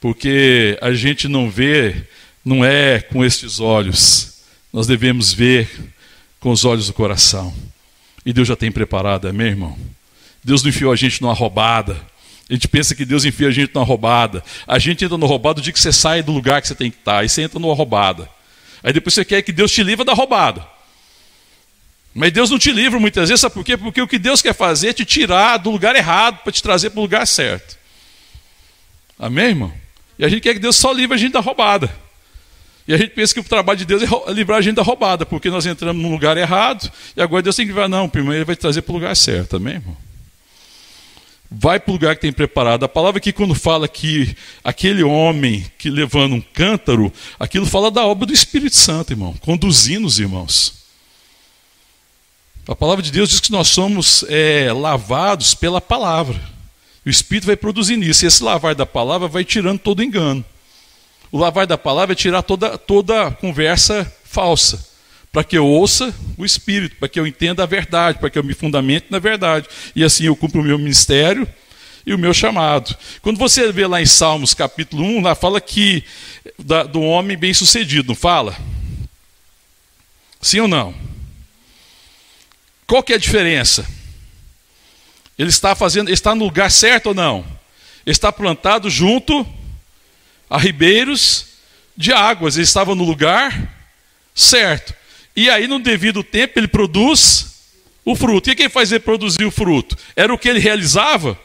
Porque a gente não vê, não é com estes olhos. Nós devemos ver com os olhos do coração. E Deus já tem preparado, amém, irmão? Deus não enfiou a gente numa roubada. A gente pensa que Deus enfia a gente numa roubada. A gente entra no roubado o dia que você sai do lugar que você tem que estar. Aí você entra numa roubada. Aí depois você quer que Deus te livre da roubada. Mas Deus não te livra muitas vezes, sabe por quê? Porque o que Deus quer fazer é te tirar do lugar errado para te trazer para o lugar certo. Amém, irmão? E a gente quer que Deus só livre a gente da roubada. E a gente pensa que o trabalho de Deus é livrar a gente da roubada, porque nós entramos no lugar errado e agora Deus tem que livrar. Não, primeiro Ele vai te trazer para o lugar certo, amém, irmão? Vai para o lugar que tem preparado. A palavra aqui, quando fala que aquele homem que levando um cântaro, aquilo fala da obra do Espírito Santo, irmão, conduzindo os irmãos. A palavra de Deus diz que nós somos é, lavados pela palavra. O Espírito vai produzindo isso. E esse lavar da palavra vai tirando todo engano. O lavar da palavra é tirar toda, toda conversa falsa para que eu ouça o Espírito, para que eu entenda a verdade, para que eu me fundamente na verdade. E assim eu cumpro o meu ministério e o meu chamado. Quando você vê lá em Salmos capítulo 1, lá fala que da, do homem bem sucedido, não fala? Sim ou não? Qual que é a diferença? Ele está fazendo, está no lugar certo ou não? Está plantado junto a ribeiros de águas. Ele estava no lugar certo. E aí, no devido tempo, ele produz o fruto. E quem fazia produzir o fruto? Era o que ele realizava?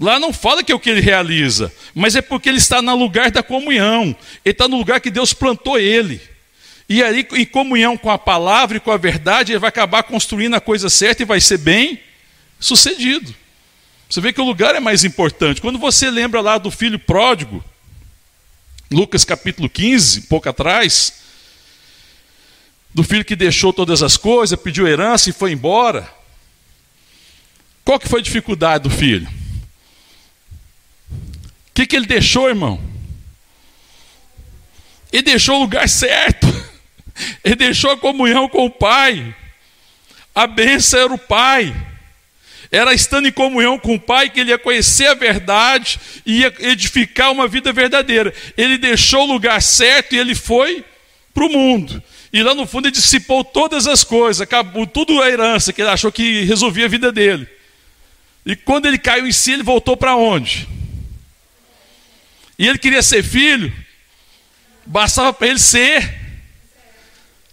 Lá não fala que é o que ele realiza, mas é porque ele está no lugar da comunhão. Ele está no lugar que Deus plantou ele. E aí, em comunhão com a palavra e com a verdade, ele vai acabar construindo a coisa certa e vai ser bem sucedido. Você vê que o lugar é mais importante. Quando você lembra lá do filho pródigo, Lucas capítulo 15, pouco atrás, do filho que deixou todas as coisas, pediu herança e foi embora. Qual que foi a dificuldade do filho? O que, que ele deixou, irmão? Ele deixou o lugar certo. Ele deixou a comunhão com o Pai. A bênção era o Pai. Era estando em comunhão com o Pai que ele ia conhecer a verdade e ia edificar uma vida verdadeira. Ele deixou o lugar certo e ele foi para o mundo. E lá no fundo ele dissipou todas as coisas, acabou tudo a herança que ele achou que resolvia a vida dele. E quando ele caiu em si, ele voltou para onde? E ele queria ser filho, bastava para ele ser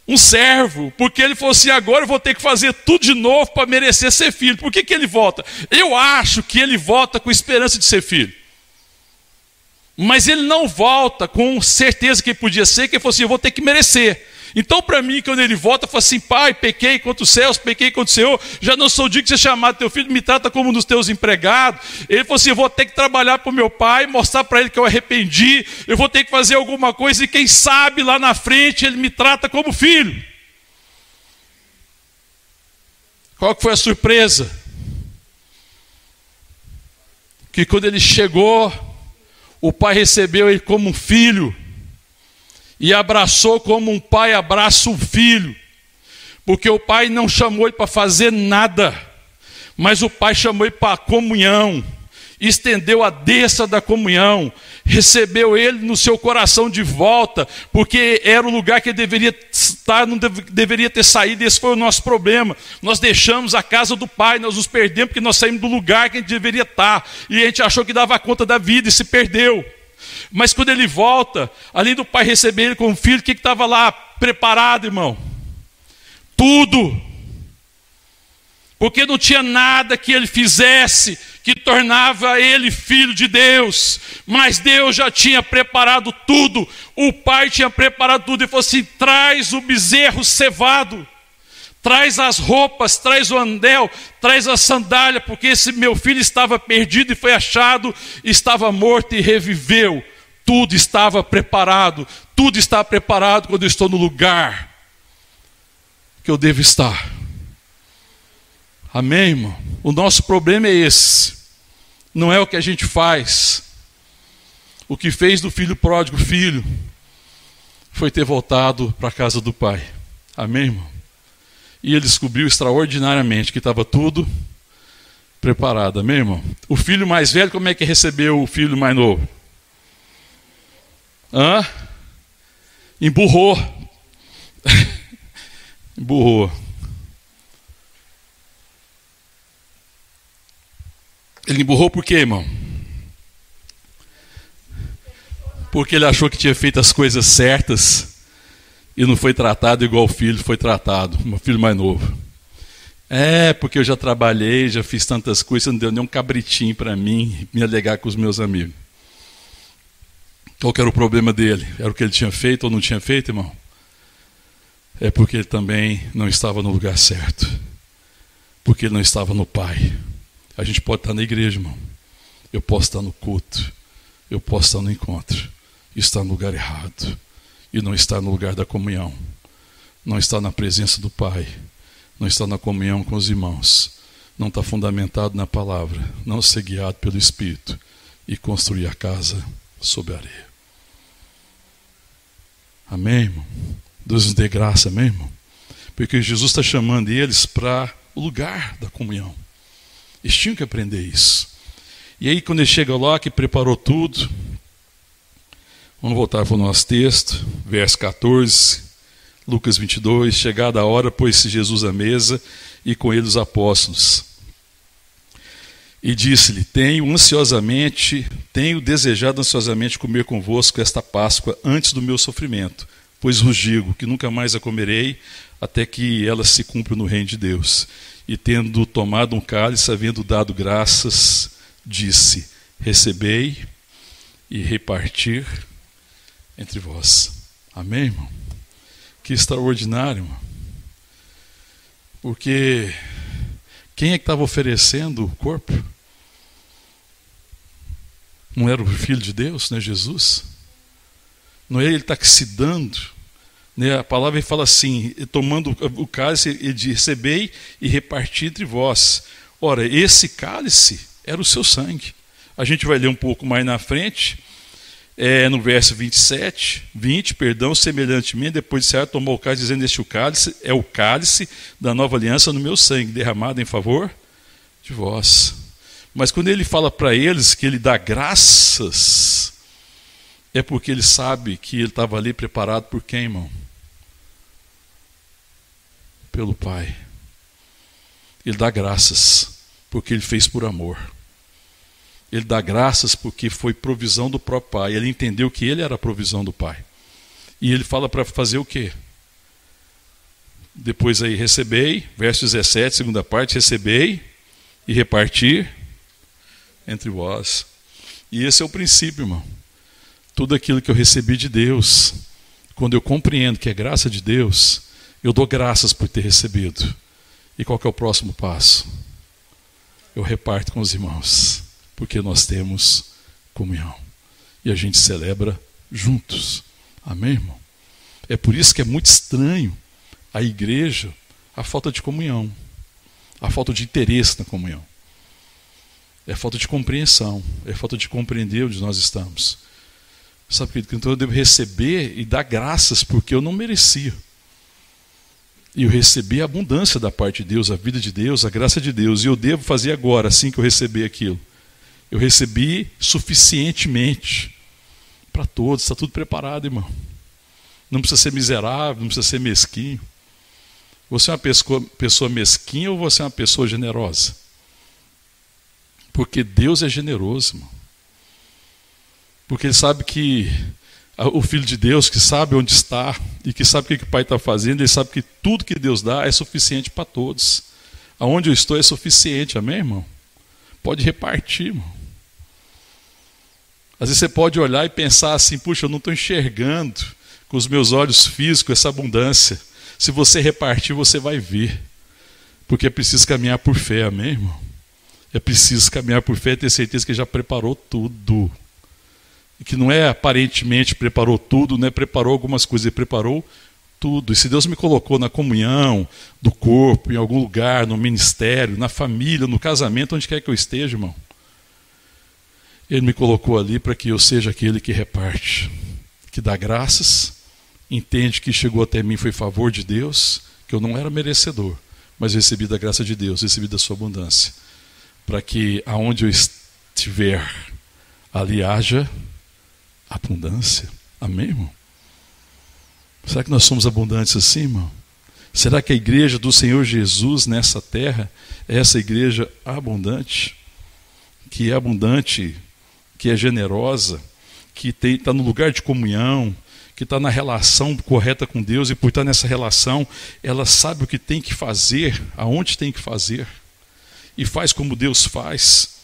um servo, porque ele falou assim: agora eu vou ter que fazer tudo de novo para merecer ser filho. Por que, que ele volta? Eu acho que ele volta com esperança de ser filho. Mas ele não volta com certeza que podia ser, que ele falou assim: eu vou ter que merecer. Então, para mim, quando ele volta, fala assim: Pai, pequei contra os céus, pequei contra o Senhor, já não sou digno de ser chamado teu filho, me trata como um dos teus empregados. Ele falou assim: Eu vou ter que trabalhar para o meu pai, mostrar para ele que eu arrependi, eu vou ter que fazer alguma coisa, e quem sabe lá na frente ele me trata como filho. Qual que foi a surpresa? Que quando ele chegou, o pai recebeu ele como um filho e abraçou como um pai abraça o filho, porque o pai não chamou ele para fazer nada, mas o pai chamou ele para a comunhão, estendeu a desça da comunhão, recebeu ele no seu coração de volta, porque era o lugar que ele deveria estar, não deveria ter saído, esse foi o nosso problema. Nós deixamos a casa do pai, nós nos perdemos porque nós saímos do lugar que a gente deveria estar, e a gente achou que dava conta da vida e se perdeu. Mas quando ele volta, além do pai receber ele como filho, o que estava lá preparado, irmão? Tudo. Porque não tinha nada que ele fizesse que tornava ele filho de Deus, mas Deus já tinha preparado tudo, o pai tinha preparado tudo, e falou assim: traz o bezerro cevado, traz as roupas, traz o andel, traz a sandália, porque esse meu filho estava perdido e foi achado, estava morto e reviveu tudo estava preparado, tudo está preparado quando eu estou no lugar que eu devo estar. Amém, irmão? O nosso problema é esse, não é o que a gente faz. O que fez do filho pródigo filho, foi ter voltado para a casa do pai. Amém, irmão? E ele descobriu extraordinariamente que estava tudo preparado. Amém, irmão? O filho mais velho, como é que recebeu o filho mais novo? Hã? Emburrou. Emburrou. Ele emburrou por quê, irmão? Porque ele achou que tinha feito as coisas certas e não foi tratado igual o filho foi tratado, o filho mais novo. É, porque eu já trabalhei, já fiz tantas coisas, não deu nem um cabritinho para mim me alegar com os meus amigos. Qual que era o problema dele? Era o que ele tinha feito ou não tinha feito, irmão? É porque ele também não estava no lugar certo. Porque ele não estava no Pai. A gente pode estar na igreja, irmão. Eu posso estar no culto. Eu posso estar no encontro. E estar no lugar errado. E não estar no lugar da comunhão. Não estar na presença do Pai. Não estar na comunhão com os irmãos. Não estar fundamentado na palavra. Não ser guiado pelo Espírito. E construir a casa sobre a areia. Amém, irmão? Deus nos dê graça, amém, irmão? Porque Jesus está chamando eles para o lugar da comunhão. Eles tinham que aprender isso. E aí, quando ele chega lá, que preparou tudo, vamos voltar para o nosso texto, verso 14, Lucas 22. Chegada a hora, pôs-se Jesus à mesa e com ele os apóstolos. E disse-lhe: Tenho ansiosamente, tenho desejado ansiosamente comer convosco esta Páscoa antes do meu sofrimento, pois vos digo que nunca mais a comerei até que ela se cumpra no reino de Deus e tendo tomado um cálice, havendo dado graças, disse: Recebei e repartir entre vós. Amém, irmão? Que extraordinário, irmão. Porque quem é que estava oferecendo o corpo? Não era o Filho de Deus, né, Jesus? Não é ele que está se dando né, a palavra fala assim: tomando o cálice, ele diz: recebei e reparti entre vós. Ora, esse cálice era o seu sangue. A gente vai ler um pouco mais na frente, é, no verso 27, 20, perdão, semelhantemente, depois de Senhor tomou o cálice, dizendo: Este o cálice é o cálice da nova aliança no meu sangue, derramado em favor de vós. Mas quando ele fala para eles que ele dá graças, é porque ele sabe que ele estava ali preparado por quem, irmão? pelo Pai. Ele dá graças porque ele fez por amor. Ele dá graças porque foi provisão do próprio Pai. Ele entendeu que ele era a provisão do Pai. E ele fala para fazer o quê? Depois aí, recebei, verso 17, segunda parte, recebei e repartir entre vós. E esse é o princípio, irmão. Tudo aquilo que eu recebi de Deus, quando eu compreendo que é graça de Deus, eu dou graças por ter recebido. E qual é o próximo passo? Eu reparto com os irmãos, porque nós temos comunhão. E a gente celebra juntos. Amém, irmão? É por isso que é muito estranho a igreja a falta de comunhão, a falta de interesse na comunhão. É falta de compreensão, é falta de compreender onde nós estamos. Sabe, que então eu devo receber e dar graças porque eu não merecia. E eu recebi a abundância da parte de Deus, a vida de Deus, a graça de Deus. E eu devo fazer agora, assim que eu receber aquilo. Eu recebi suficientemente para todos, está tudo preparado, irmão. Não precisa ser miserável, não precisa ser mesquinho. Você é uma pessoa, mesquinha ou você é uma pessoa generosa? Porque Deus é generoso, irmão. Porque Ele sabe que o Filho de Deus que sabe onde está e que sabe o que o Pai está fazendo, ele sabe que tudo que Deus dá é suficiente para todos. Aonde eu estou é suficiente, amém, irmão? Pode repartir, irmão. Às vezes você pode olhar e pensar assim: puxa, eu não estou enxergando com os meus olhos físicos essa abundância. Se você repartir, você vai ver. Porque é preciso caminhar por fé, amém, irmão? É preciso caminhar por fé e ter certeza que já preparou tudo que não é aparentemente preparou tudo, né? preparou algumas coisas, ele preparou tudo. E se Deus me colocou na comunhão do corpo, em algum lugar, no ministério, na família, no casamento, onde quer que eu esteja, irmão, Ele me colocou ali para que eu seja aquele que reparte, que dá graças entende que chegou até mim foi favor de Deus, que eu não era merecedor, mas recebi da graça de Deus, recebi da sua abundância, para que aonde eu estiver, ali haja abundância. Amém, irmão? Será que nós somos abundantes assim, irmão? Será que a igreja do Senhor Jesus nessa terra é essa igreja abundante? Que é abundante, que é generosa, que está no lugar de comunhão, que está na relação correta com Deus e por estar nessa relação, ela sabe o que tem que fazer, aonde tem que fazer, e faz como Deus faz.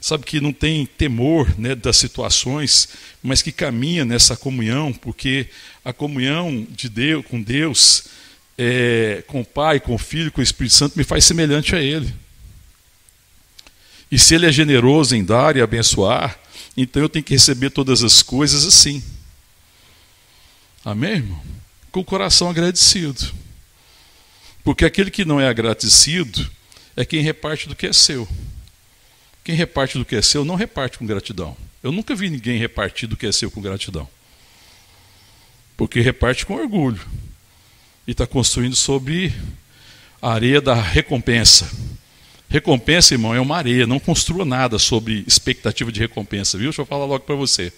Sabe que não tem temor né, das situações, mas que caminha nessa comunhão, porque a comunhão de Deus com Deus é, com o Pai, com o Filho, com o Espírito Santo, me faz semelhante a Ele. E se Ele é generoso em dar e abençoar, então eu tenho que receber todas as coisas assim. Amém, irmão? Com o coração agradecido. Porque aquele que não é agradecido é quem reparte do que é seu. Quem reparte do que é seu não reparte com gratidão. Eu nunca vi ninguém repartir do que é seu com gratidão. Porque reparte com orgulho e está construindo sobre a areia da recompensa. Recompensa, irmão, é uma areia. Não construa nada sobre expectativa de recompensa, viu? Deixa eu falar logo para você.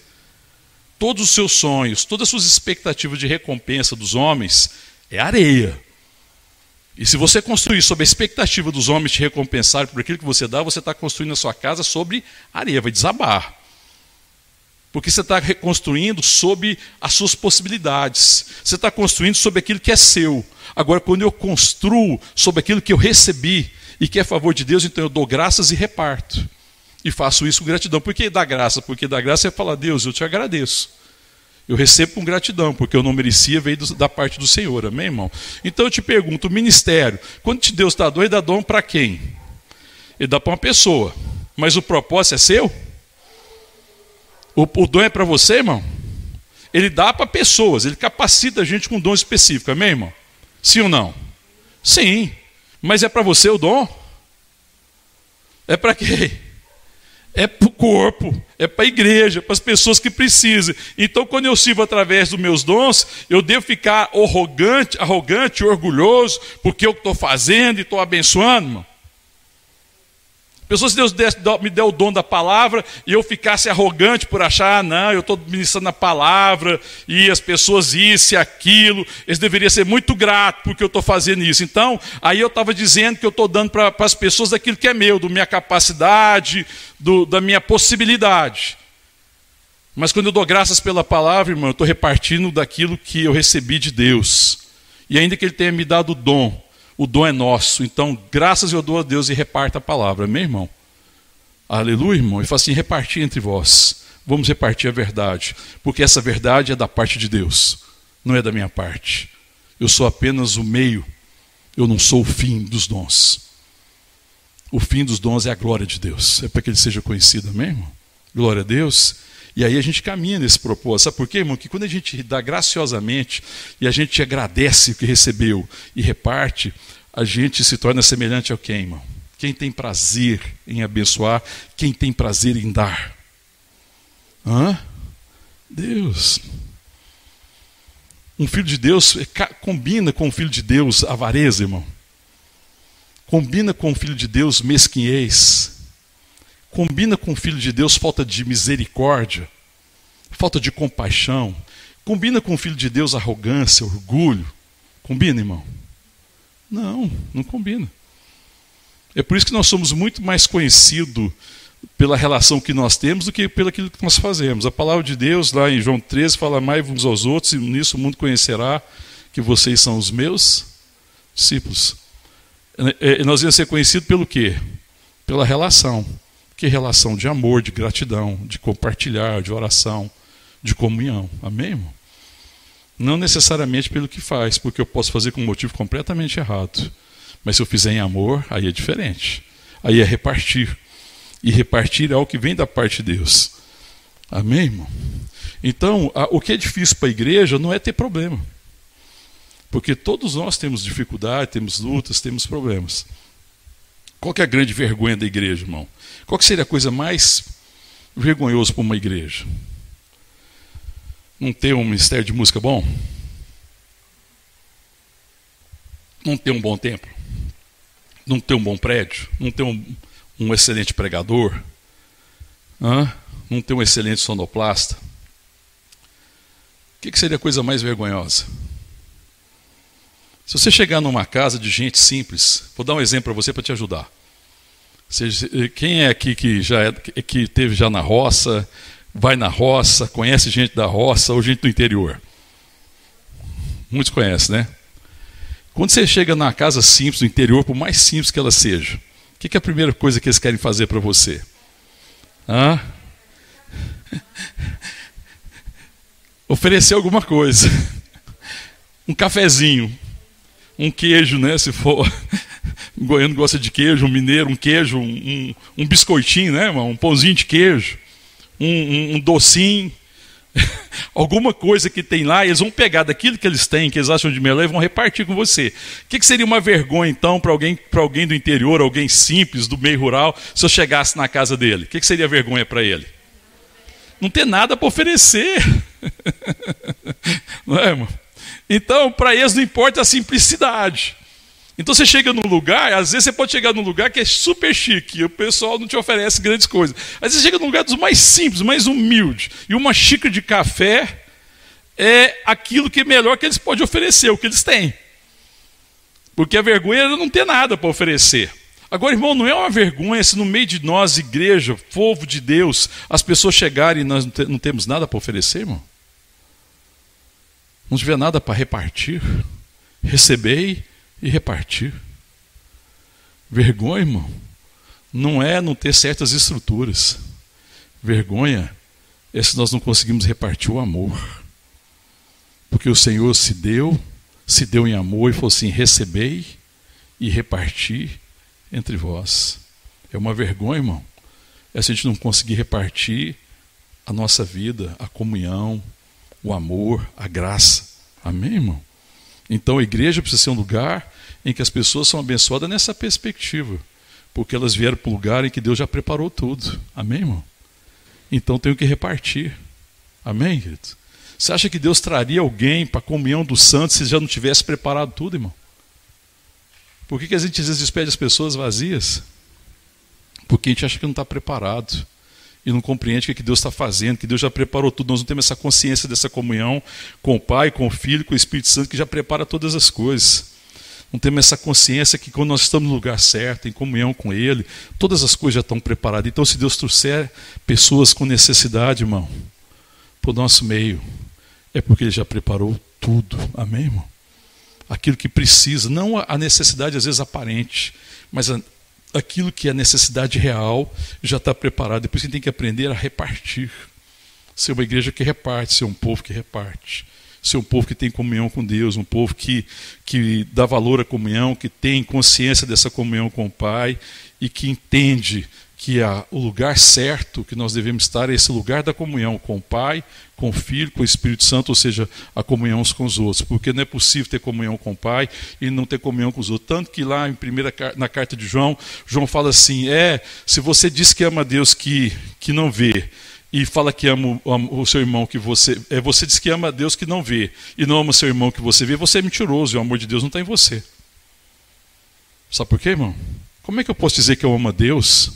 Todos os seus sonhos, todas as suas expectativas de recompensa dos homens é areia. E se você construir sobre a expectativa dos homens te recompensarem por aquilo que você dá, você está construindo a sua casa sobre areia, vai desabar. Porque você está reconstruindo sobre as suas possibilidades. Você está construindo sobre aquilo que é seu. Agora, quando eu construo sobre aquilo que eu recebi e que é favor de Deus, então eu dou graças e reparto. E faço isso com gratidão. Por que dá graça? Porque dá graça é falar, Deus, eu te agradeço. Eu recebo com gratidão, porque eu não merecia, veio da parte do Senhor, amém, irmão? Então eu te pergunto, o ministério, quando Deus dá dom, ele dá dom para quem? Ele dá para uma pessoa, mas o propósito é seu? O, o dom é para você, irmão? Ele dá para pessoas, ele capacita a gente com um dom específico, amém, irmão? Sim ou não? Sim. Mas é para você o dom? É para quê? É para o corpo, é para a igreja, para as pessoas que precisam. Então, quando eu sirvo através dos meus dons, eu devo ficar arrogante, arrogante, orgulhoso, porque eu estou fazendo e estou abençoando, irmão. Pessoas, se Deus desse, me der o dom da palavra e eu ficasse arrogante por achar, ah, não, eu estou ministrando a palavra e as pessoas isso e aquilo, eles deveriam ser muito gratos porque eu estou fazendo isso. Então, aí eu estava dizendo que eu estou dando para as pessoas aquilo que é meu, da minha capacidade, do, da minha possibilidade. Mas quando eu dou graças pela palavra, irmão, eu estou repartindo daquilo que eu recebi de Deus. E ainda que Ele tenha me dado o dom, o dom é nosso. Então, graças eu dou a Deus e reparta a palavra. Meu irmão? Aleluia, irmão. E fala assim: repartir entre vós. Vamos repartir a verdade. Porque essa verdade é da parte de Deus, não é da minha parte. Eu sou apenas o meio, eu não sou o fim dos dons. O fim dos dons é a glória de Deus. É para que ele seja conhecido, amém, irmão? Glória a Deus. E aí a gente caminha nesse propósito. Sabe por quê, irmão? Que quando a gente dá graciosamente e a gente agradece o que recebeu e reparte, a gente se torna semelhante ao quem, irmão? Quem tem prazer em abençoar, quem tem prazer em dar. Hã? Deus. Um filho de Deus combina com o filho de Deus avareza, irmão. Combina com o filho de Deus mesquinhez combina com o filho de Deus falta de misericórdia, falta de compaixão, combina com o filho de Deus arrogância, orgulho. Combina, irmão? Não, não combina. É por isso que nós somos muito mais conhecidos pela relação que nós temos do que pelo que nós fazemos. A palavra de Deus, lá em João 13, fala mais uns aos outros, e nisso o mundo conhecerá que vocês são os meus discípulos. E nós vamos ser conhecidos pelo quê? Pela relação. Que relação de amor, de gratidão, de compartilhar, de oração, de comunhão. Amém, irmão? Não necessariamente pelo que faz, porque eu posso fazer com um motivo completamente errado. Mas se eu fizer em amor, aí é diferente. Aí é repartir. E repartir é algo que vem da parte de Deus. Amém, irmão? Então, o que é difícil para a igreja não é ter problema. Porque todos nós temos dificuldade, temos lutas, temos problemas. Qual é a grande vergonha da igreja, irmão? Qual seria a coisa mais vergonhosa para uma igreja? não ter um ministério de música bom? Não ter um bom templo? Não ter um bom prédio? Não ter um, um excelente pregador? Hã? Não ter um excelente sonoplasta? O que, que seria a coisa mais vergonhosa? Se você chegar numa casa de gente simples, vou dar um exemplo para você para te ajudar. Quem é aqui que já é, que teve já na roça, vai na roça, conhece gente da roça ou gente do interior? Muitos conhecem, né? Quando você chega numa casa simples do interior, por mais simples que ela seja, o que, que é a primeira coisa que eles querem fazer para você? Hã? Oferecer alguma coisa. Um cafezinho, um queijo, né? Se for um goiano gosta de queijo, um mineiro, um queijo, um, um biscoitinho, né? Um pãozinho de queijo, um, um, docinho. alguma coisa que tem lá, eles vão pegar daquilo que eles têm, que eles acham de melhor, e vão repartir com você. O que, que seria uma vergonha, então, para alguém, alguém do interior, alguém simples, do meio rural, se eu chegasse na casa dele? O que, que seria vergonha para ele? Não ter nada para oferecer. não é, irmão? Então, para eles não importa a simplicidade. Então você chega num lugar, às vezes você pode chegar num lugar que é super chique, e o pessoal não te oferece grandes coisas. Às vezes você chega num lugar dos mais simples, mais humilde, e uma xícara de café é aquilo que é melhor que eles podem oferecer, o que eles têm. Porque a vergonha é não ter nada para oferecer. Agora, irmão, não é uma vergonha se no meio de nós, igreja, povo de Deus, as pessoas chegarem e nós não temos nada para oferecer, irmão? Não tiver nada para repartir? Recebei e repartir. Vergonha, irmão, não é não ter certas estruturas. Vergonha é se nós não conseguimos repartir o amor. Porque o Senhor se deu, se deu em amor e falou assim: recebei e reparti entre vós. É uma vergonha, irmão. É se a gente não conseguir repartir a nossa vida, a comunhão, o amor, a graça. Amém, irmão? Então a igreja precisa ser um lugar em que as pessoas são abençoadas nessa perspectiva, porque elas vieram para o lugar em que Deus já preparou tudo. Amém, irmão? Então tenho que repartir. Amém, querido? Você acha que Deus traria alguém para a comunhão dos santos se já não tivesse preparado tudo, irmão? Por que, que a gente às vezes despede as pessoas vazias? Porque a gente acha que não está preparado e não compreende o que Deus está fazendo, que Deus já preparou tudo. Nós não temos essa consciência dessa comunhão com o Pai, com o Filho, com o Espírito Santo, que já prepara todas as coisas. Não temos essa consciência que quando nós estamos no lugar certo, em comunhão com Ele, todas as coisas já estão preparadas. Então, se Deus trouxer pessoas com necessidade, irmão, para o nosso meio, é porque Ele já preparou tudo. Amém, irmão? Aquilo que precisa, não a necessidade às vezes aparente, mas a, aquilo que é necessidade real já está preparado. Depois você tem que aprender a repartir. Ser uma igreja que reparte, ser um povo que reparte ser um povo que tem comunhão com Deus, um povo que, que dá valor à comunhão, que tem consciência dessa comunhão com o Pai e que entende que a, o lugar certo que nós devemos estar é esse lugar da comunhão com o Pai, com o Filho, com o Espírito Santo, ou seja, a comunhão uns com os outros, porque não é possível ter comunhão com o Pai e não ter comunhão com os outros. Tanto que lá em primeira, na carta de João, João fala assim: é, se você diz que ama Deus que, que não vê, e fala que ama o seu irmão que você. É, você diz que ama a Deus que não vê e não ama o seu irmão que você vê, você é mentiroso e o amor de Deus não está em você. Sabe por quê, irmão? Como é que eu posso dizer que eu amo a Deus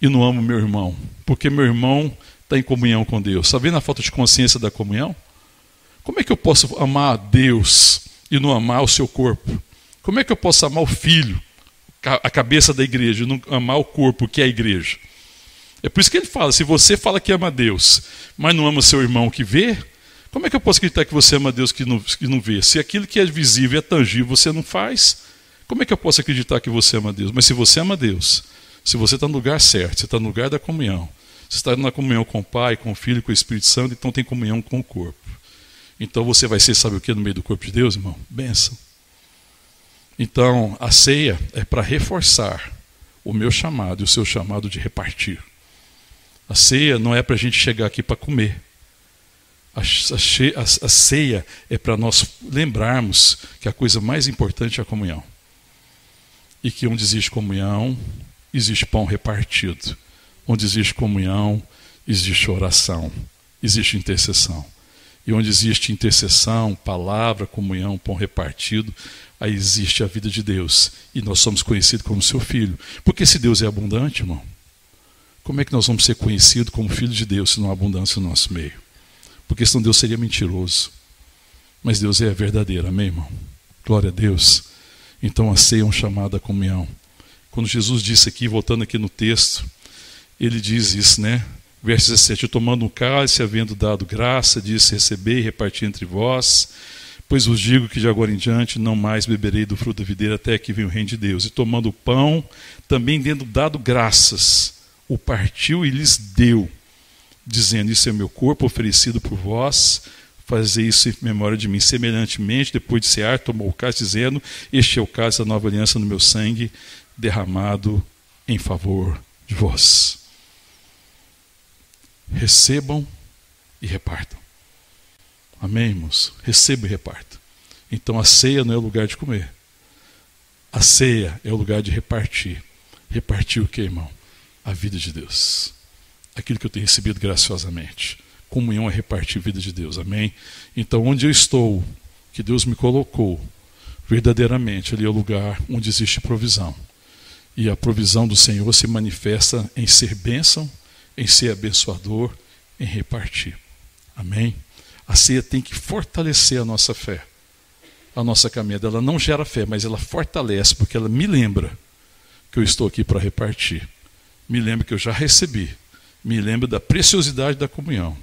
e não amo meu irmão? Porque meu irmão está em comunhão com Deus. Está vendo a falta de consciência da comunhão? Como é que eu posso amar a Deus e não amar o seu corpo? Como é que eu posso amar o filho, a cabeça da igreja, e não amar o corpo, que é a igreja? É por isso que ele fala: se você fala que ama Deus, mas não ama seu irmão que vê, como é que eu posso acreditar que você ama Deus que não, que não vê? Se aquilo que é visível é tangível você não faz, como é que eu posso acreditar que você ama Deus? Mas se você ama Deus, se você está no lugar certo, você está no lugar da comunhão, você está na comunhão com o Pai, com o Filho, com o Espírito Santo, então tem comunhão com o corpo. Então você vai ser, sabe o que, no meio do corpo de Deus, irmão? Benção. Então a ceia é para reforçar o meu chamado e o seu chamado de repartir. A ceia não é para a gente chegar aqui para comer. A, ceia é para nós lembrarmos que a coisa mais importante é a comunhão. E que onde existe comunhão, existe pão repartido. Onde existe comunhão, existe oração, existe intercessão. E onde existe intercessão, palavra, comunhão, pão repartido, aí existe a vida de Deus. E nós somos conhecidos como seu filho. Porque se Deus é abundante, irmão, como é que nós vamos ser conhecidos como filho de Deus se não há abundância no nosso meio? Porque senão Deus seria mentiroso. Mas Deus é verdadeiro, amém, irmão? Glória a Deus. Então a ceia é chamado à comunhão. Quando Jesus disse aqui, voltando aqui no texto, ele diz isso, né? Verso 17: Tomando um cálice, havendo dado graça, disse: Recebei e reparti entre vós. Pois vos digo que de agora em diante não mais beberei do fruto da videira até que venha o reino de Deus. E tomando o pão, também tendo dado graças, o partiu e lhes deu, dizendo: Isso é meu corpo oferecido por vós, fazei isso em memória de mim. Semelhantemente, depois de cear, tomou o cálice, dizendo: Este é o cálice da nova aliança no meu sangue, derramado em favor de vós recebam e repartam. Amém, irmãos? Recebam e repartam. Então a ceia não é o lugar de comer. A ceia é o lugar de repartir. Repartir o que, irmão? A vida de Deus. Aquilo que eu tenho recebido graciosamente. Comunhão é repartir a vida de Deus. Amém? Então, onde eu estou, que Deus me colocou, verdadeiramente ali é o lugar onde existe provisão. E a provisão do Senhor se manifesta em ser bênção em ser abençoador, em repartir. Amém? A ceia tem que fortalecer a nossa fé, a nossa caminhada. Ela não gera fé, mas ela fortalece, porque ela me lembra que eu estou aqui para repartir. Me lembra que eu já recebi. Me lembra da preciosidade da comunhão.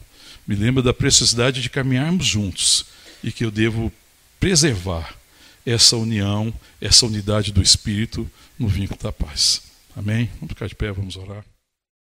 Me lembra da preciosidade de caminharmos juntos e que eu devo preservar essa união, essa unidade do Espírito no vínculo da paz. Amém? Vamos ficar de pé, vamos orar.